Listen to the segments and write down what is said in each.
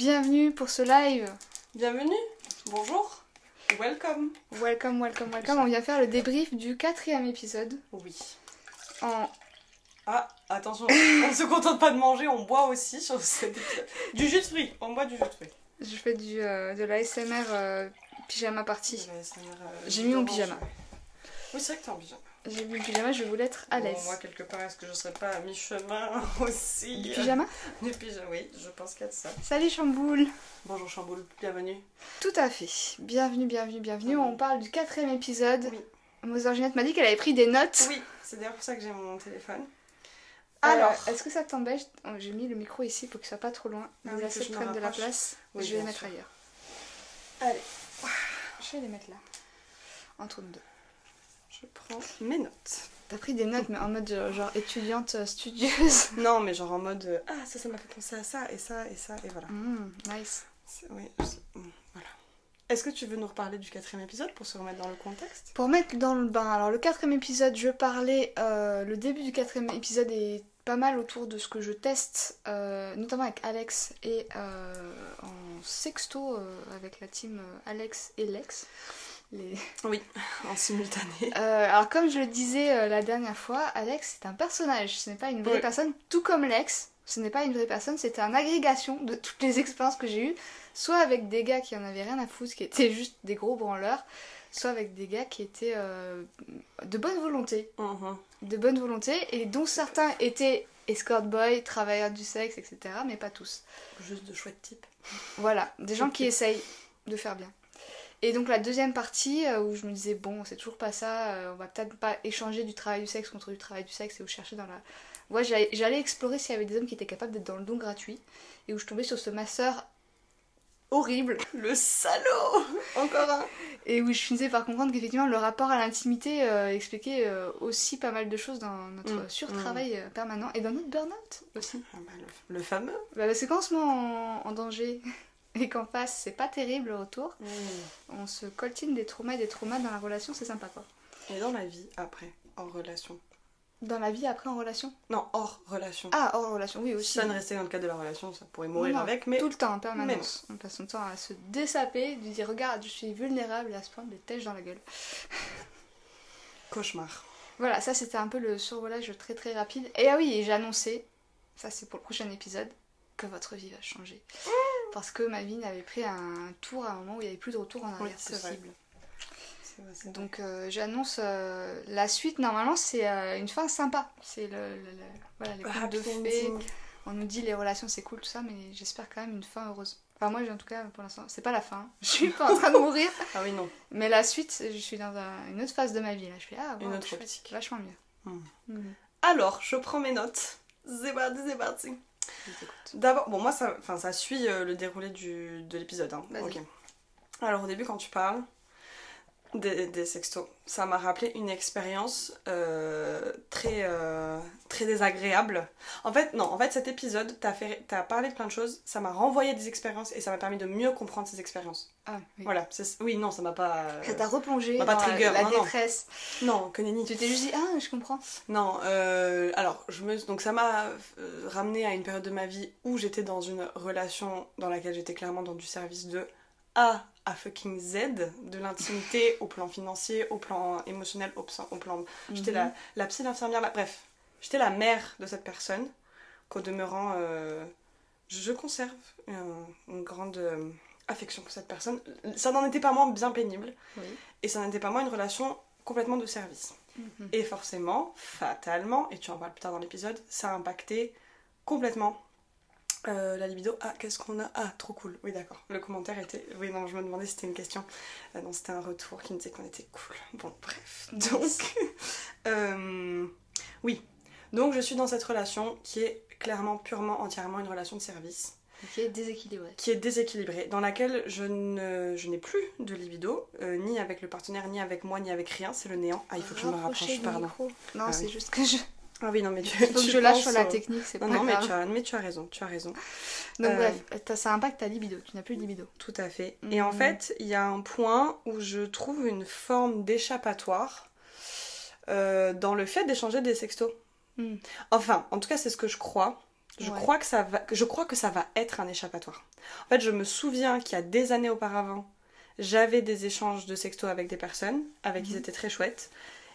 Bienvenue pour ce live. Bienvenue, bonjour, welcome. Welcome, welcome, welcome. On vient faire le débrief du quatrième épisode. Oui. En... Ah, attention, on ne se contente pas de manger, on boit aussi sur. Du jus de fruits, on boit du jus de fruits. Je fais du, euh, de l'ASMR euh, pyjama party. Euh, J'ai mis mon pyjama. Oui, c'est vrai que t'es en pyjama. J'ai mis le pyjama, je voulais être à Bon, l'aise. moi, quelque part, est-ce que je serais pas à mi-chemin aussi Du pyjama? Du pyjama, oui, je pense de ça. Salut Chamboule Bonjour Chamboule, bienvenue. Tout à fait. Bienvenue, bienvenue, bienvenue. On parle du quatrième épisode. Oui. Mother Ginette m'a dit qu'elle avait pris des notes. Oui, c'est d'ailleurs pour ça que j'ai mon téléphone. Alors, Alors, est-ce que ça t'embête Oh, J'ai mis le micro ici pour qu'il soit pas trop loin. Ah Les oui, que assiettes prennent de la place. Oui, je vais les mettre sûr. ailleurs. allez, Je vais les mettre là. Entre nous deux. Je prends mes notes. T'as pris des notes, mais en mode genre étudiante euh, studieuse. Non, mais genre en mode euh, Ah, ça, ça m'a fait penser à ça, et ça, et ça, et voilà. Mm, nice. Oui, voilà. Est-ce que tu veux nous reparler du quatrième épisode pour se remettre dans le contexte? Pour mettre dans le bain, alors le quatrième épisode, je parlais, euh, le début du quatrième épisode est pas mal autour de ce que je teste, euh, notamment avec Alex et euh, en sexto avec la team Alex et Lex. Les- Oui, en simultané. Euh, alors comme je le disais euh, la dernière fois, Alex c'est un personnage, ce n'est pas une vraie Oui. personne, tout comme Lex, ce n'est pas une vraie personne, c'était une agrégation de toutes les expériences que j'ai eues, soit avec des gars qui en avaient rien à foutre, qui étaient juste des gros branleurs, soit avec des gars qui étaient euh, de bonne volonté, Mhm. de bonne volonté, et dont certains étaient escort boy, travailleurs du sexe, etc., mais pas tous. Juste de chouettes types. Voilà, des gens qui essayent de faire bien. Et donc la deuxième partie euh, où je me disais bon c'est toujours pas ça, euh, on va peut-être pas échanger du travail du sexe contre du travail du sexe et où je cherchais dans la... Ouais j'allais explorer s'il y avait des hommes qui étaient capables d'être dans le don gratuit et où je tombais sur ce masseur horrible Le salaud Encore un et où je finissais par comprendre qu'effectivement le rapport à l'intimité euh, expliquait euh, aussi pas mal de choses dans notre Mm. surtravail euh, permanent et dans notre burn-out aussi. Ah bah, le, le fameux. Bah, parce que quand on se met en, en danger et qu'en face c'est pas terrible le retour, on se coltine des traumas et des traumas dans la relation, c'est sympa quoi. Et dans la vie, après, hors relation. Dans la vie après en relation? Non, hors relation. Ah, hors relation, oui si aussi. ça ne restait dans le cadre de la relation, ça pourrait mourir Non, avec, mais... Tout le temps, en permanence. On passe son temps à se dessaper, de dire regarde, je suis vulnérable et à se prendre des têches dans la gueule. Cauchemar. Voilà, ça c'était un peu le survolage très très rapide. Et ah oui, j'ai annoncé, ça c'est pour le prochain épisode, que votre vie va changer. Parce que ma vie n'avait pris un tour à un moment où il n'y avait plus de retour en arrière Oui, vrai. possible. Vrai, vrai. Donc euh, j'annonce euh, la suite, normalement c'est euh, une fin sympa. C'est le, le- le- voilà, les contes de fées. On nous dit les relations c'est cool tout ça, mais j'espère quand même une fin heureuse. Enfin moi en tout cas pour l'instant, c'est pas la fin. Je suis pas en train de mourir. Ah oui, non. Mais la suite, je suis dans un- une autre phase de ma vie là. Je fais ah Une autre optique. vachement mieux. Hmm. Mhm. Alors, je prends mes notes. C'est parti, c'est parti. D'abord, bon, moi, ça, ça suit euh, le déroulé du, de l'épisode. Hein. Alors, au début, quand tu parles des, des sextos, ça m'a rappelé une expérience euh, très, euh, très désagréable. En fait, non, en fait, cet épisode, t'as parlé de plein de choses, ça m'a renvoyé des expériences et ça m'a permis de mieux comprendre ces expériences. Ah oui. Voilà, oui, non, ça m'a pas. euh, Ça t'a replongé dans pas la- trigger, la, non, non. détresse. Non, que nenni. Tu t'es juste dit ah je comprends. Non, euh, alors, je me, donc ça m'a ramené à une période de ma vie où j'étais dans une relation dans laquelle j'étais clairement dans du service de A à fucking Z, de l'intimité au plan financier, au plan émotionnel, au, plan-. J'étais Mhm. la, la psy, l'infirmière, la- bref, j'étais la mère de cette personne, qu'au demeurant, euh, je conserve un- une grande euh, affection pour cette personne. Ça n'en était pas moins bien pénible, Oui. et ça n'était pas moins une relation complètement de service. Mhm. Et forcément, fatalement, et tu en parles plus tard dans l'épisode, ça a impacté complètement euh, la libido. Ah, qu'est-ce qu'on a? Ah, trop cool. Oui, d'accord. Le commentaire était. Oui, non, je me demandais si c'était une question. Euh, non, c'était un retour qui me disait qu'on était cool. Bon, bref. Donc, euh, oui. Donc, je suis dans cette relation qui est clairement, purement, entièrement une relation de service Qui est déséquilibré. qui est déséquilibrée, dans laquelle je ne- je n'ai plus de libido, ni avec le partenaire, ni avec moi, ni avec rien, c'est le néant. Ah, il faut que je me rapproche, pardon. micro. Non, Ah c'est juste que je. Ah oui, non, mais tu, Faut que tu je lâche sur la technique, c'est pas Non, non, mais grave. tu, as, mais tu as raison, tu as raison. Donc Euh, bref, ça impacte ta libido. Tu n'as plus de libido. Tout à fait. Et en Mhm. fait, il y a un point où je trouve une forme d'échappatoire euh, dans le fait d'échanger des sextos. Mhm. Enfin, en tout cas, c'est ce que je crois. Je Ouais. crois que ça va, je crois que ça va être un échappatoire. En fait, je me souviens qu'il y a des années auparavant, j'avais des échanges de sexto avec des personnes avec qui Mhm. c'était très chouette,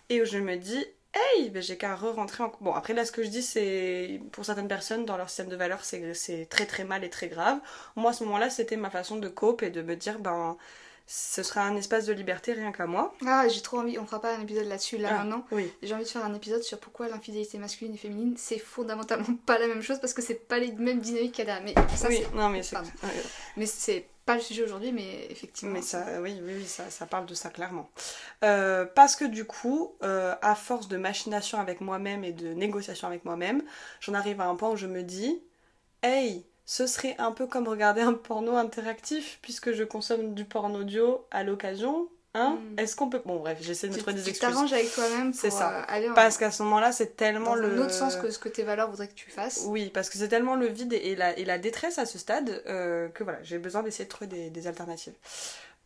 et où je me dis, hey, ben j'ai qu'à re-rentrer en. Bon, après là, ce que je dis, c'est pour certaines personnes dans leur système de valeurs, c'est très très mal et très grave. Moi, à ce moment-là, c'était ma façon de cope et de me dire, ben, ce sera un espace de liberté rien qu'à moi. Ah, j'ai trop envie, on fera pas un épisode là-dessus là Ah, maintenant. Oui. J'ai envie de faire un épisode sur pourquoi l'infidélité masculine et féminine, c'est fondamentalement pas la même chose parce que c'est pas les mêmes dynamiques qu'il y a. Mais ça, oui, c'est- non, mais c'est. Mais c'est pas le sujet aujourd'hui, mais effectivement. Mais ça, oui, oui, oui, ça, ça parle de ça clairement. Euh, parce que du coup, euh, à force de machination avec moi-même et de négociation avec moi-même, j'en arrive à un point où je me dis, hey, ce serait un peu comme regarder un porno interactif puisque je consomme du porno audio à l'occasion. Hein Mm. Est-ce qu'on peut. Bon, bref, j'essaie de me tu trouver des tu excuses. t'arranges avec toi-même pour C'est ça. euh, aller en, Parce qu'à ce moment-là, c'est tellement dans le. un autre sens que ce que tes valeurs voudraient que tu fasses. Oui, parce que c'est tellement le vide et la, et la détresse à ce stade euh, que voilà, j'ai besoin d'essayer de trouver des, des alternatives.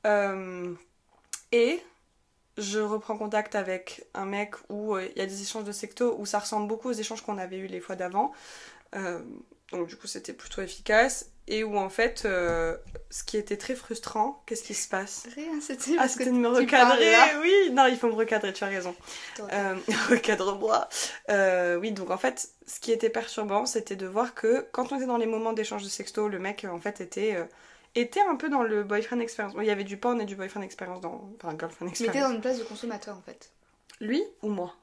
Euh, et je reprends contact avec un mec où il y a des échanges de secto où ça ressemble beaucoup aux échanges qu'on avait eu les fois d'avant. Donc du coup c'était plutôt efficace. Et où en fait, euh, ce qui était très frustrant, qu'est-ce qui se passe? Rien, c'était Ah, que de me recadrer. Oui, non, il faut me recadrer, tu as raison. Euh, Recadre-moi. Euh, oui, donc en fait, ce qui était perturbant, c'était de voir que quand on était dans les moments d'échange de sexto, le mec en fait était, était un peu dans le boyfriend experience. Bon, il y avait du porn et du boyfriend experience dans. Enfin, girlfriend Mais t'es experience. dans une place de consommateur en fait. Lui ou moi?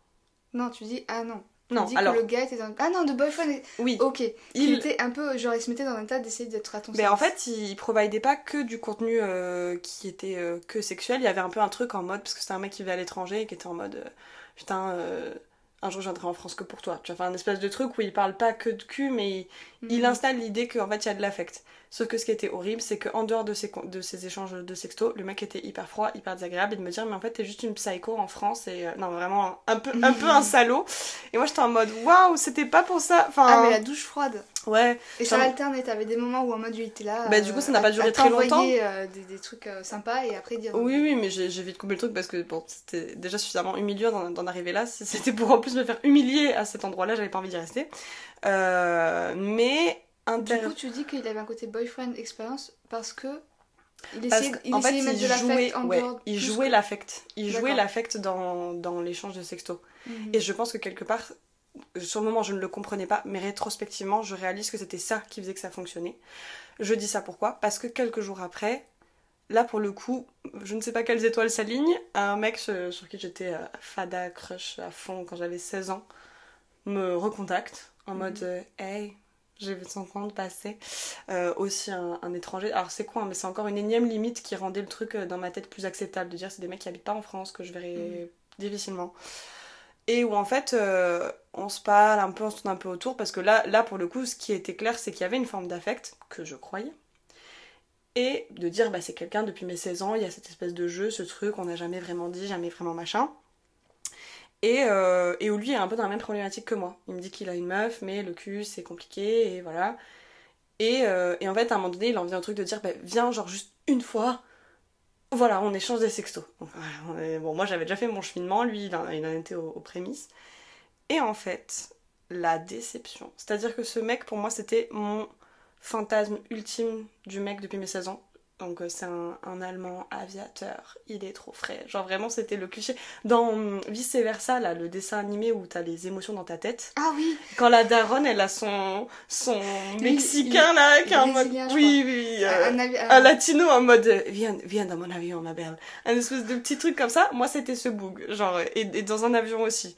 Non, tu dis ah non. Non, alors, que le gars était dans. Ah non, de boyfriend. oui. Ok. Il Il... était un peu. Genre, il se mettait dans un état d'essayer d'être à ton Mais en fait, il providait pas que du contenu euh, qui était euh, que sexuel. Il y avait un peu un truc en mode, parce que c'était un mec qui vivait à l'étranger et qui était en mode, euh, putain, un jour je viendrai en France que pour toi. Tu vois, enfin, un espèce de truc où il parle pas que de cul, mais il, il Mhm. installe l'idée qu'en fait il y a de l'affect. Sauf que ce qui était horrible, c'est qu'en dehors de ces, de ces échanges de sexto, le mec était hyper froid, hyper désagréable et de me dire, mais en fait t'es juste une psycho en France et euh, non, vraiment un peu, un peu un salaud. Et moi j'étais en mode, waouh, c'était pas pour ça. Enfin, Ah, mais la douche froide. ouais. Et ça alternait, t'avais des moments où en mode il était là. Bah, du coup, ça n'a à- pas duré très longtemps. euh, des, des trucs euh, sympas et après dire. Oui, oui, mais j'ai vite coupé le truc parce que bon, c'était déjà suffisamment humiliant d'en arriver là. C'était pour en plus me faire humilier à cet endroit-là, j'avais pas envie d'y rester. Euh, mais Du coup, tu dis qu'il avait un côté boyfriend expérience parce que. Il essayait, il fait, essayait de mettre il de jouait, l'affect en ouais, dehors. il jouait que- l'affect. Il jouait l'affect dans, dans l'échange de sexto. Mhm. Et je pense que quelque part, sur le moment, je ne le comprenais pas, mais rétrospectivement, je réalise que c'était ça qui faisait que ça fonctionnait. Je dis ça pourquoi? Parce que quelques jours après, là pour le coup, je ne sais pas quelles étoiles s'alignent, un mec sur, sur qui j'étais euh, fada, crush à fond quand j'avais 16 ans, me recontacte en Mhm. mode euh, Hey, j'ai vu son compte passer. Euh, aussi un, un étranger. Alors c'est quoi, hein, mais c'est encore une énième limite qui rendait le truc euh, dans ma tête plus acceptable. De dire c'est des mecs qui habitent pas en France que je verrais Mhm. difficilement. Et où en fait euh, on se parle un peu, on se tourne un peu autour parce que là, là pour le coup, ce qui était clair, c'est qu'il y avait une forme d'affect que je croyais. Et de dire bah c'est quelqu'un depuis mes 16 ans, il y a cette espèce de jeu, ce truc, on n'a jamais vraiment dit, jamais vraiment machin. Et, euh, où lui est un peu dans la même problématique que moi. Il me dit qu'il a une meuf, mais le cul c'est compliqué, et voilà. Et, euh, et en fait, à un moment donné, il en vient un truc de dire bah, viens, genre juste une fois, voilà, on échange des sextos. Bon, moi j'avais déjà fait mon cheminement, lui il en, il en était aux, aux prémices. Et en fait, la déception. C'est-à-dire que ce mec, pour moi, c'était mon fantasme ultime du mec depuis mes 16 ans. Donc euh, c'est un, un Allemand aviateur, il est trop frais. Genre vraiment c'était le cliché. Dans hum, Vice Versa, là, le dessin animé où t'as les émotions dans ta tête, Ah oui, quand la daronne elle a son, son Lui, mexicain là, qui est en mode... Oui, oui, euh, un, avi- un latino en mode euh, viens, viens dans mon avion ma belle. Un espèce de petit truc comme ça. Moi c'était ce boug genre et, et dans un avion aussi.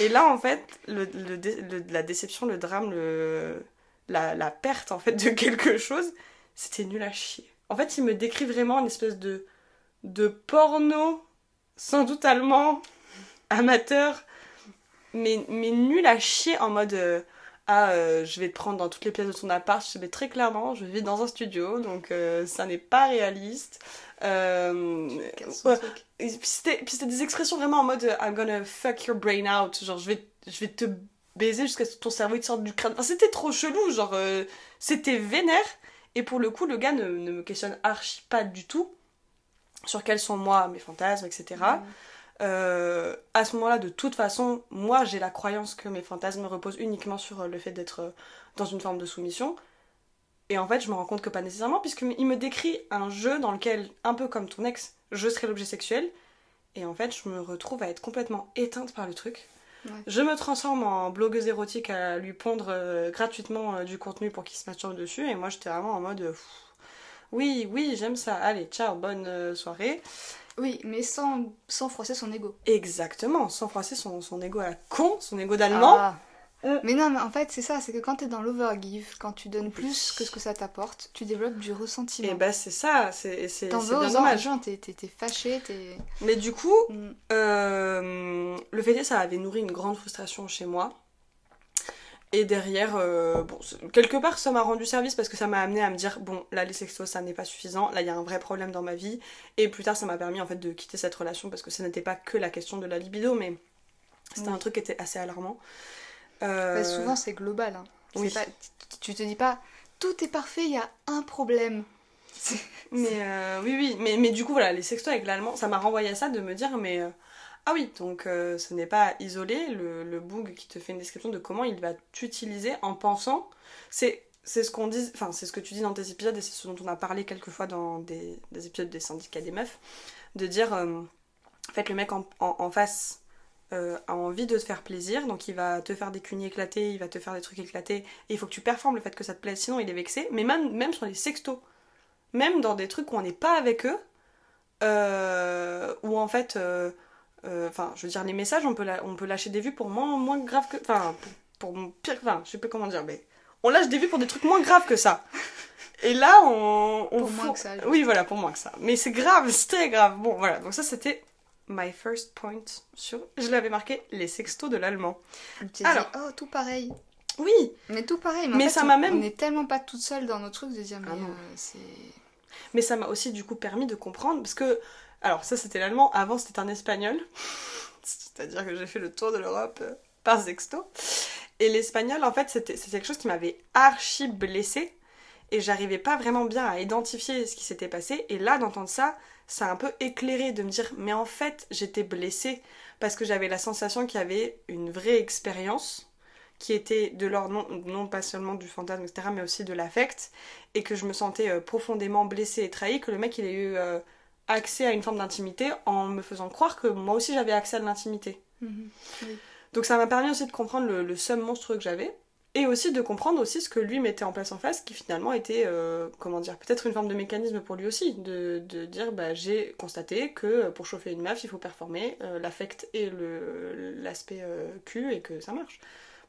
Et là en fait le, le dé- le- la déception le drame le la, la perte en fait de quelque chose c'était nul à chier en fait il me décrit vraiment une espèce de de porno sans doute allemand amateur mais, mais nul à chier en mode euh, ah euh, je vais te prendre dans toutes les pièces de ton appart. Je te mets très clairement je vis dans un studio donc euh, ça n'est pas réaliste. Ouais. et puis c'était des expressions vraiment en mode I'm gonna fuck your brain out. Genre je vais je vais te baiser jusqu'à ce que ton cerveau il te sorte du crâne. Enfin c'était trop chelou genre c'était vénère et pour le coup le gars ne, ne me questionne archi pas du tout sur quels sont moi mes fantasmes etc euh, à ce moment-là, de toute façon, moi j'ai la croyance que mes fantasmes reposent uniquement sur euh, le fait d'être euh, dans une forme de soumission. Et en fait, je me rends compte que pas nécessairement, puisqu'il me décrit un jeu dans lequel, un peu comme ton ex, je serai l'objet sexuel. Et en fait, je me retrouve à être complètement éteinte par le truc. Ouais. Je me transforme en blogueuse érotique à lui pondre euh, gratuitement euh, du contenu pour qu'il se masturbe dessus. Et moi, j'étais vraiment en mode. pff, oui, oui, j'aime ça. Allez, ciao, bonne euh, soirée. Oui, mais sans, sans froisser son ego. Exactement, sans froisser son, son ego à la con, son ego d'allemand. Ah. Mm. Mais non, mais en fait, c'est ça, c'est que quand t'es dans l'overgive, quand tu donnes plus que ce que ça t'apporte, tu développes du ressentiment. Et bah, c'est ça, c'est c'est- T'en c'est veux bien dommage. gens, t'es fâché, t'es. Mais du coup, Mm. Euh, le fait est, ça avait nourri une grande frustration chez moi. Et derrière, euh, bon, quelque part, ça m'a rendu service parce que ça m'a amené à me dire bon, là, les sextos, ça n'est pas suffisant. Là, il y a un vrai problème dans ma vie. Et plus tard, ça m'a permis en fait de quitter cette relation parce que ce n'était pas que la question de la libido, mais c'était Oui. un truc qui était assez alarmant. Euh, Bah, souvent, c'est global. Hein. Oui. pas- tu te dis pas, tout est parfait, il y a un problème. Mais euh, oui, oui, mais, mais du coup, voilà, les sextos avec l'allemand, ça m'a renvoyé à ça de me dire, mais euh, ah oui, donc euh, ce n'est pas isolé, le, le boog qui te fait une description de comment il va t'utiliser en pensant. C'est c'est ce qu'on dit, enfin, c'est ce que tu dis dans tes épisodes et c'est ce dont on a parlé quelques fois dans des, des épisodes des syndicats des meufs, de dire, en fait, le mec en, en- en face euh, a envie de te faire plaisir, donc il va te faire des cunis éclatés, il va te faire des trucs éclatés, et il faut que tu performes le fait que ça te plaise, sinon il est vexé, mais même, même sur les sextos même dans des trucs où on n'est pas avec eux, euh, où en fait, euh, enfin, je veux dire, les messages, on peut, la- on peut lâcher des vues pour moins, moins grave que. Enfin, pour, pour pire. Enfin, je sais pas comment dire, mais on lâche des vues pour des trucs moins graves que ça. Et là, on. on Pour moins que ça. Oui, voilà, pour moins que ça. Mais c'est grave, c'est très grave. Bon, voilà, donc ça, c'était my first point sur. Je l'avais marqué les sextos de l'allemand. Alors. oh, tout pareil. Oui, Mais tout pareil. Mais, en Mais fait, ça on- m'a même- On est tellement pas toute seule dans nos trucs de dire, mais Ah euh, c'est. Mais ça m'a aussi du coup permis de comprendre parce que alors ça c'était l'allemand, avant c'était un espagnol. C'est-à-dire que j'ai fait le tour de l'Europe euh, par sexto. Et l'espagnol en fait c'était quelque chose qui m'avait archi blessée et j'arrivais pas vraiment bien à identifier ce qui s'était passé et là d'entendre ça, ça a un peu éclairé de me dire mais en fait, j'étais blessée parce que j'avais la sensation qu'il y avait une vraie expérience qui était de l'ordre non, non pas seulement du fantasme, etc., mais aussi de l'affect, et que je me sentais euh, profondément blessée et trahie, que le mec il ait eu euh, accès à une forme d'intimité en me faisant croire que moi aussi j'avais accès à l'intimité. Mhm. Donc ça m'a permis aussi de comprendre le, le somme monstrueux que j'avais, et aussi de comprendre aussi ce que lui mettait en place en face, qui finalement était, euh, comment dire, peut-être une forme de mécanisme pour lui aussi, de, de dire, bah j'ai constaté que euh, pour chauffer une meuf, il faut performer euh, l'affect et le l'aspect euh, cul, et que ça marche.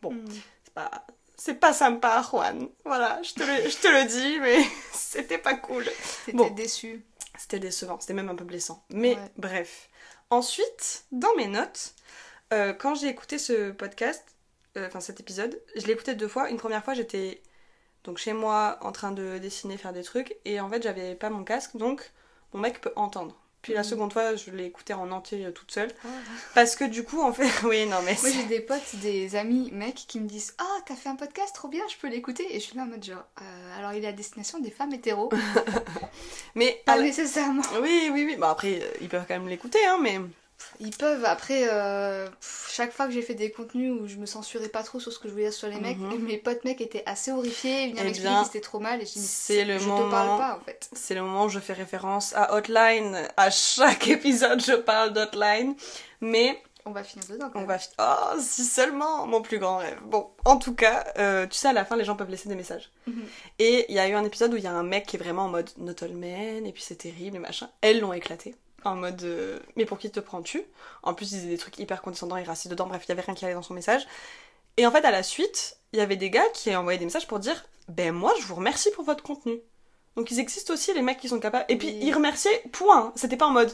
Bon. Mhm. C'est pas... C'est pas sympa, Juan. Voilà, je te le, je te le dis, mais c'était pas cool. T'étais Bon. déçue. C'était décevant, c'était même un peu blessant. Mais Ouais. bref. Ensuite, dans mes notes, quand j'ai écouté ce podcast, euh, enfin cet épisode, je l'ai écouté deux fois. Une première fois, j'étais donc chez moi en train de dessiner, faire des trucs, et en fait, j'avais pas mon casque, donc mon mec peut entendre. Puis la Mhm. seconde fois, je l'ai écouté en entier euh, toute seule. Ah. Parce que du coup, en fait, oui, non, mais Moi j'ai des potes, des amis mecs qui me disent Ah, t'as fait un podcast trop bien, je peux l'écouter. Et je suis là en mode genre Euh, Alors il est à destination des femmes hétéros. Mais Pas à nécessairement. Oui, oui, oui. Bah après, ils peuvent quand même l'écouter, hein, mais. Ils peuvent, après, euh, chaque fois que j'ai fait des contenus où je me censurais pas trop sur ce que je voulais dire sur les mecs, Mhm. mes potes mecs étaient assez horrifiés, ils venaient Eh m'expliquer que c'était trop mal, et je dis, c'est le je moment- te parle pas en fait. C'est le moment où je fais référence à Hotline. À chaque épisode, je parle d'Hotline. Mais On va finir dedans quand on même. va. fi- Oh, si seulement mon plus grand rêve. Bon, en tout cas, euh, tu sais, à la fin, les gens peuvent laisser des messages. Mhm. Et il y a eu un épisode où il y a un mec qui est vraiment en mode Not all men, et puis c'est terrible, et machin. Elles l'ont éclaté. En mode euh, Mais pour qui te prends-tu? En plus, il disait des trucs hyper condescendants et racistes dedans. Bref, il y avait rien qui allait dans son message. Et en fait, à la suite, il y avait des gars qui envoyaient des messages pour dire Ben, moi, je vous remercie pour votre contenu. Donc, ils existent aussi, les mecs qui sont capables. Et puis, Oui. ils remerciaient, point. C'était pas en mode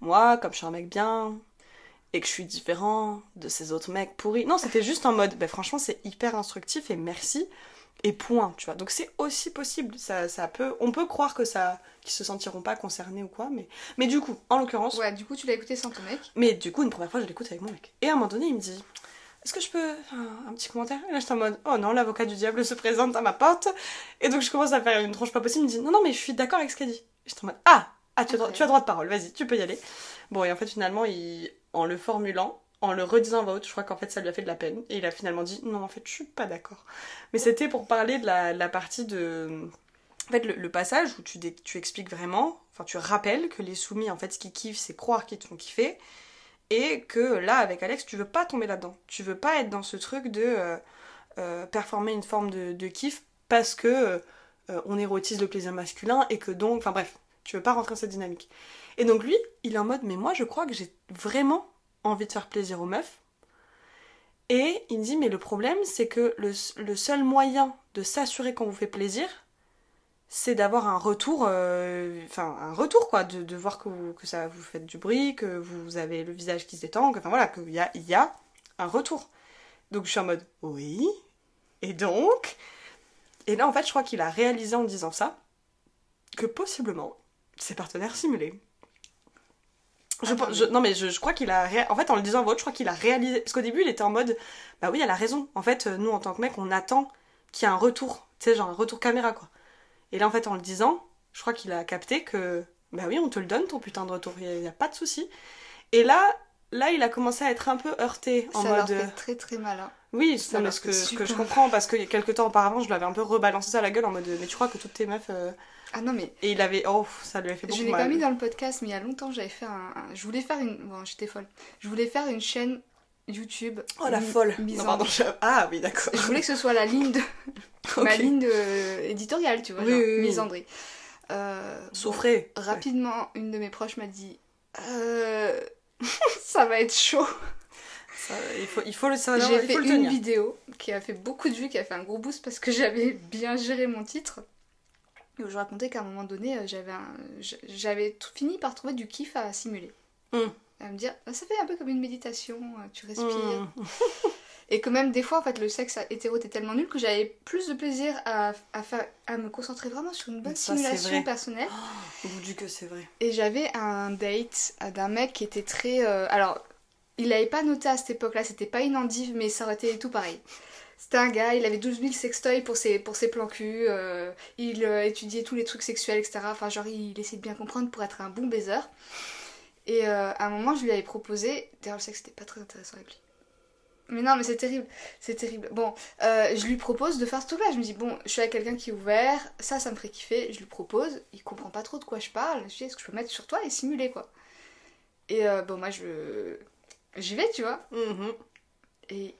Moi, comme je suis un mec bien, et que je suis différent de ces autres mecs pourris. Non, c'était juste en mode Ben, franchement, c'est hyper instructif et merci. Et point, tu vois. Donc, c'est aussi possible. Ça, ça peut, on peut croire que ça. qu'ils se sentiront pas concernés ou quoi, mais. Mais du coup, en l'occurrence. Ouais, du coup, tu l'as écouté sans ton mec. Mais du coup, une première fois, je l'écoute avec mon mec. Et à un moment donné, il me dit Est-ce que je peux faire un, un petit commentaire? Et là, j'étais en mode Oh non, l'avocat du diable se présente à ma porte. Et donc, je commence à faire une tronche pas possible. Il me dit Non, non, mais je suis d'accord avec ce qu'elle dit. J'étais en mode Ah Ah, tu as, tu as droit de parole, vas-y, tu peux y aller. Bon, et en fait, finalement, il, en le formulant, en le redisant à voix haute, je crois qu'en fait ça lui a fait de la peine. Et il a finalement dit non, en fait, je suis pas d'accord. Mais c'était pour parler de la, partie de. En fait, le, passage où tu, tu expliques vraiment, enfin, tu rappelles que les soumis, en fait, ce qu'ils kiffent, c'est croire qu'ils te font kiffer. Et que là, avec Alex, tu veux pas tomber là-dedans. Tu veux pas être dans ce truc de euh, euh, performer une forme de, de kiff parce que euh, on érotise le plaisir masculin et que donc. Enfin bref, tu veux pas rentrer dans cette dynamique. Et donc lui, il est en mode, mais moi, je crois que j'ai vraiment envie de faire plaisir aux meufs. Et il me dit, mais le problème, c'est que le, seul moyen de s'assurer qu'on vous fait plaisir, c'est d'avoir un retour, euh, enfin un retour quoi, de, voir que, ça vous faites du bruit, que vous avez le visage qui se détend, enfin voilà, qu'il y a, y a un retour. Donc je suis en mode, oui, et donc Et là en fait, je crois qu'il a réalisé en disant ça que possiblement, ses partenaires simulés. Je, non, pense- je- non mais je, je crois qu'il a ré- en fait en le disant à voix haute, je crois qu'il a réalisé parce qu'au début il était en mode bah oui elle a raison. En fait euh, nous en tant que mec on attend qu'il y ait un retour. Tu sais genre un retour caméra quoi. Et là en fait en le disant je crois qu'il a capté que bah oui on te le donne ton putain de retour. Il y a, pas de souci. Et là là il a commencé à être un peu heurté en ça mode leur euh, fait très très mal. hein. oui ça non, mais leur ce que, je comprends parce que quelques temps auparavant je lui avais un peu rebalancé ça à la gueule en mode mais tu crois que toutes tes meufs euh, Ah non mais et il avait oh ça lui a fait beaucoup je l'ai mal pas mis dans le podcast mais il y a longtemps j'avais fait un, un- je voulais faire une bon j'étais folle. Je voulais faire une chaîne YouTube. oh la folle mise Non, en- pardon, je- ah oui d'accord Je voulais que ce soit la ligne de ma ligne de... éditoriale tu vois Oui, genre, oui, oui. misandrie. Euh, bon, souffrez rapidement une de mes proches m'a dit euh, ça va être chaud. Ça, il faut il faut le savoir J'ai fait une tenir vidéo qui a fait beaucoup de vues, qui a fait un gros boost parce que j'avais bien géré mon titre. Je racontais qu'à un moment donné, euh, j'avais un- fini par trouver du kiff à simuler. Mm. À me dire, ah, ça fait un peu comme une méditation, euh, tu respires. Mm. Et que même des fois, en fait, le sexe hétéro était tellement nul que j'avais plus de plaisir à, à, faire, à me concentrer vraiment sur une bonne Ça, simulation personnelle. Au bout du que c'est vrai Et j'avais un date euh, d'un mec qui était très. euh, alors, il l'avait pas noté à cette époque-là, c'était pas une endive, mais ça aurait été tout pareil. C'était un gars, il avait 12 000 sextoys pour ses, pour ses plans cul, euh, il euh, étudiait tous les trucs sexuels, etc. Enfin, genre, il essayait de bien comprendre pour être un bon baiser. Et euh, à un moment, je lui avais proposé. D'ailleurs, le sexe, c'était pas très intéressant avec lui. Mais non, mais c'est terrible, c'est terrible. Bon, je lui propose de faire ce truc-là. Je me dis, bon, je suis avec quelqu'un qui est ouvert, ça, ça me ferait kiffer. Je lui propose, il comprend pas trop de quoi je parle. Je lui dis, est-ce que je peux mettre sur toi et simuler, quoi? Et bon, moi, je. J'y vais, tu vois. Mhm. Et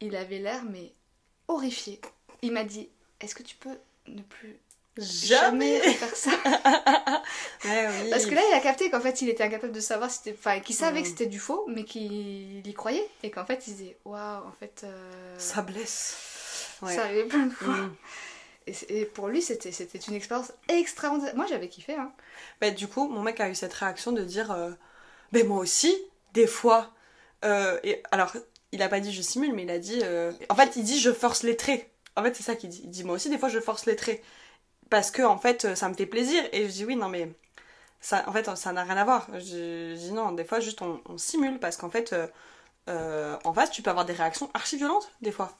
il avait l'air, mais horrifié. Il m'a dit, est-ce que tu peux ne plus jamais jamais faire ça? Ouais, oui. Parce que là, il a capté qu'en fait, il était incapable de savoir si c'était. Enfin, qu'il savait Mm. que c'était du faux, mais qu'il y croyait. Et qu'en fait, il disait, waouh, en fait. euh, ça blesse ouais. Ça arrivait plein de fois. Mm. Et, pour lui, c'était une expérience extraordinaire. Moi, j'avais kiffé, hein. Bah, du coup, mon mec a eu cette réaction de dire euh, Mais moi aussi, des fois. euh, et, alors, il a pas dit je simule, mais il a dit. euh, en fait, il dit je force les traits. En fait, c'est ça qu'il dit. Il dit Moi aussi, des fois, je force les traits. Parce que, en fait, ça me fait plaisir. Et je dis Oui, non, mais. Ça, en fait, ça n'a rien à voir. Je, dis non, des fois, juste on, simule. Parce qu'en fait, euh, euh, en face, tu peux avoir des réactions archi violentes, des fois.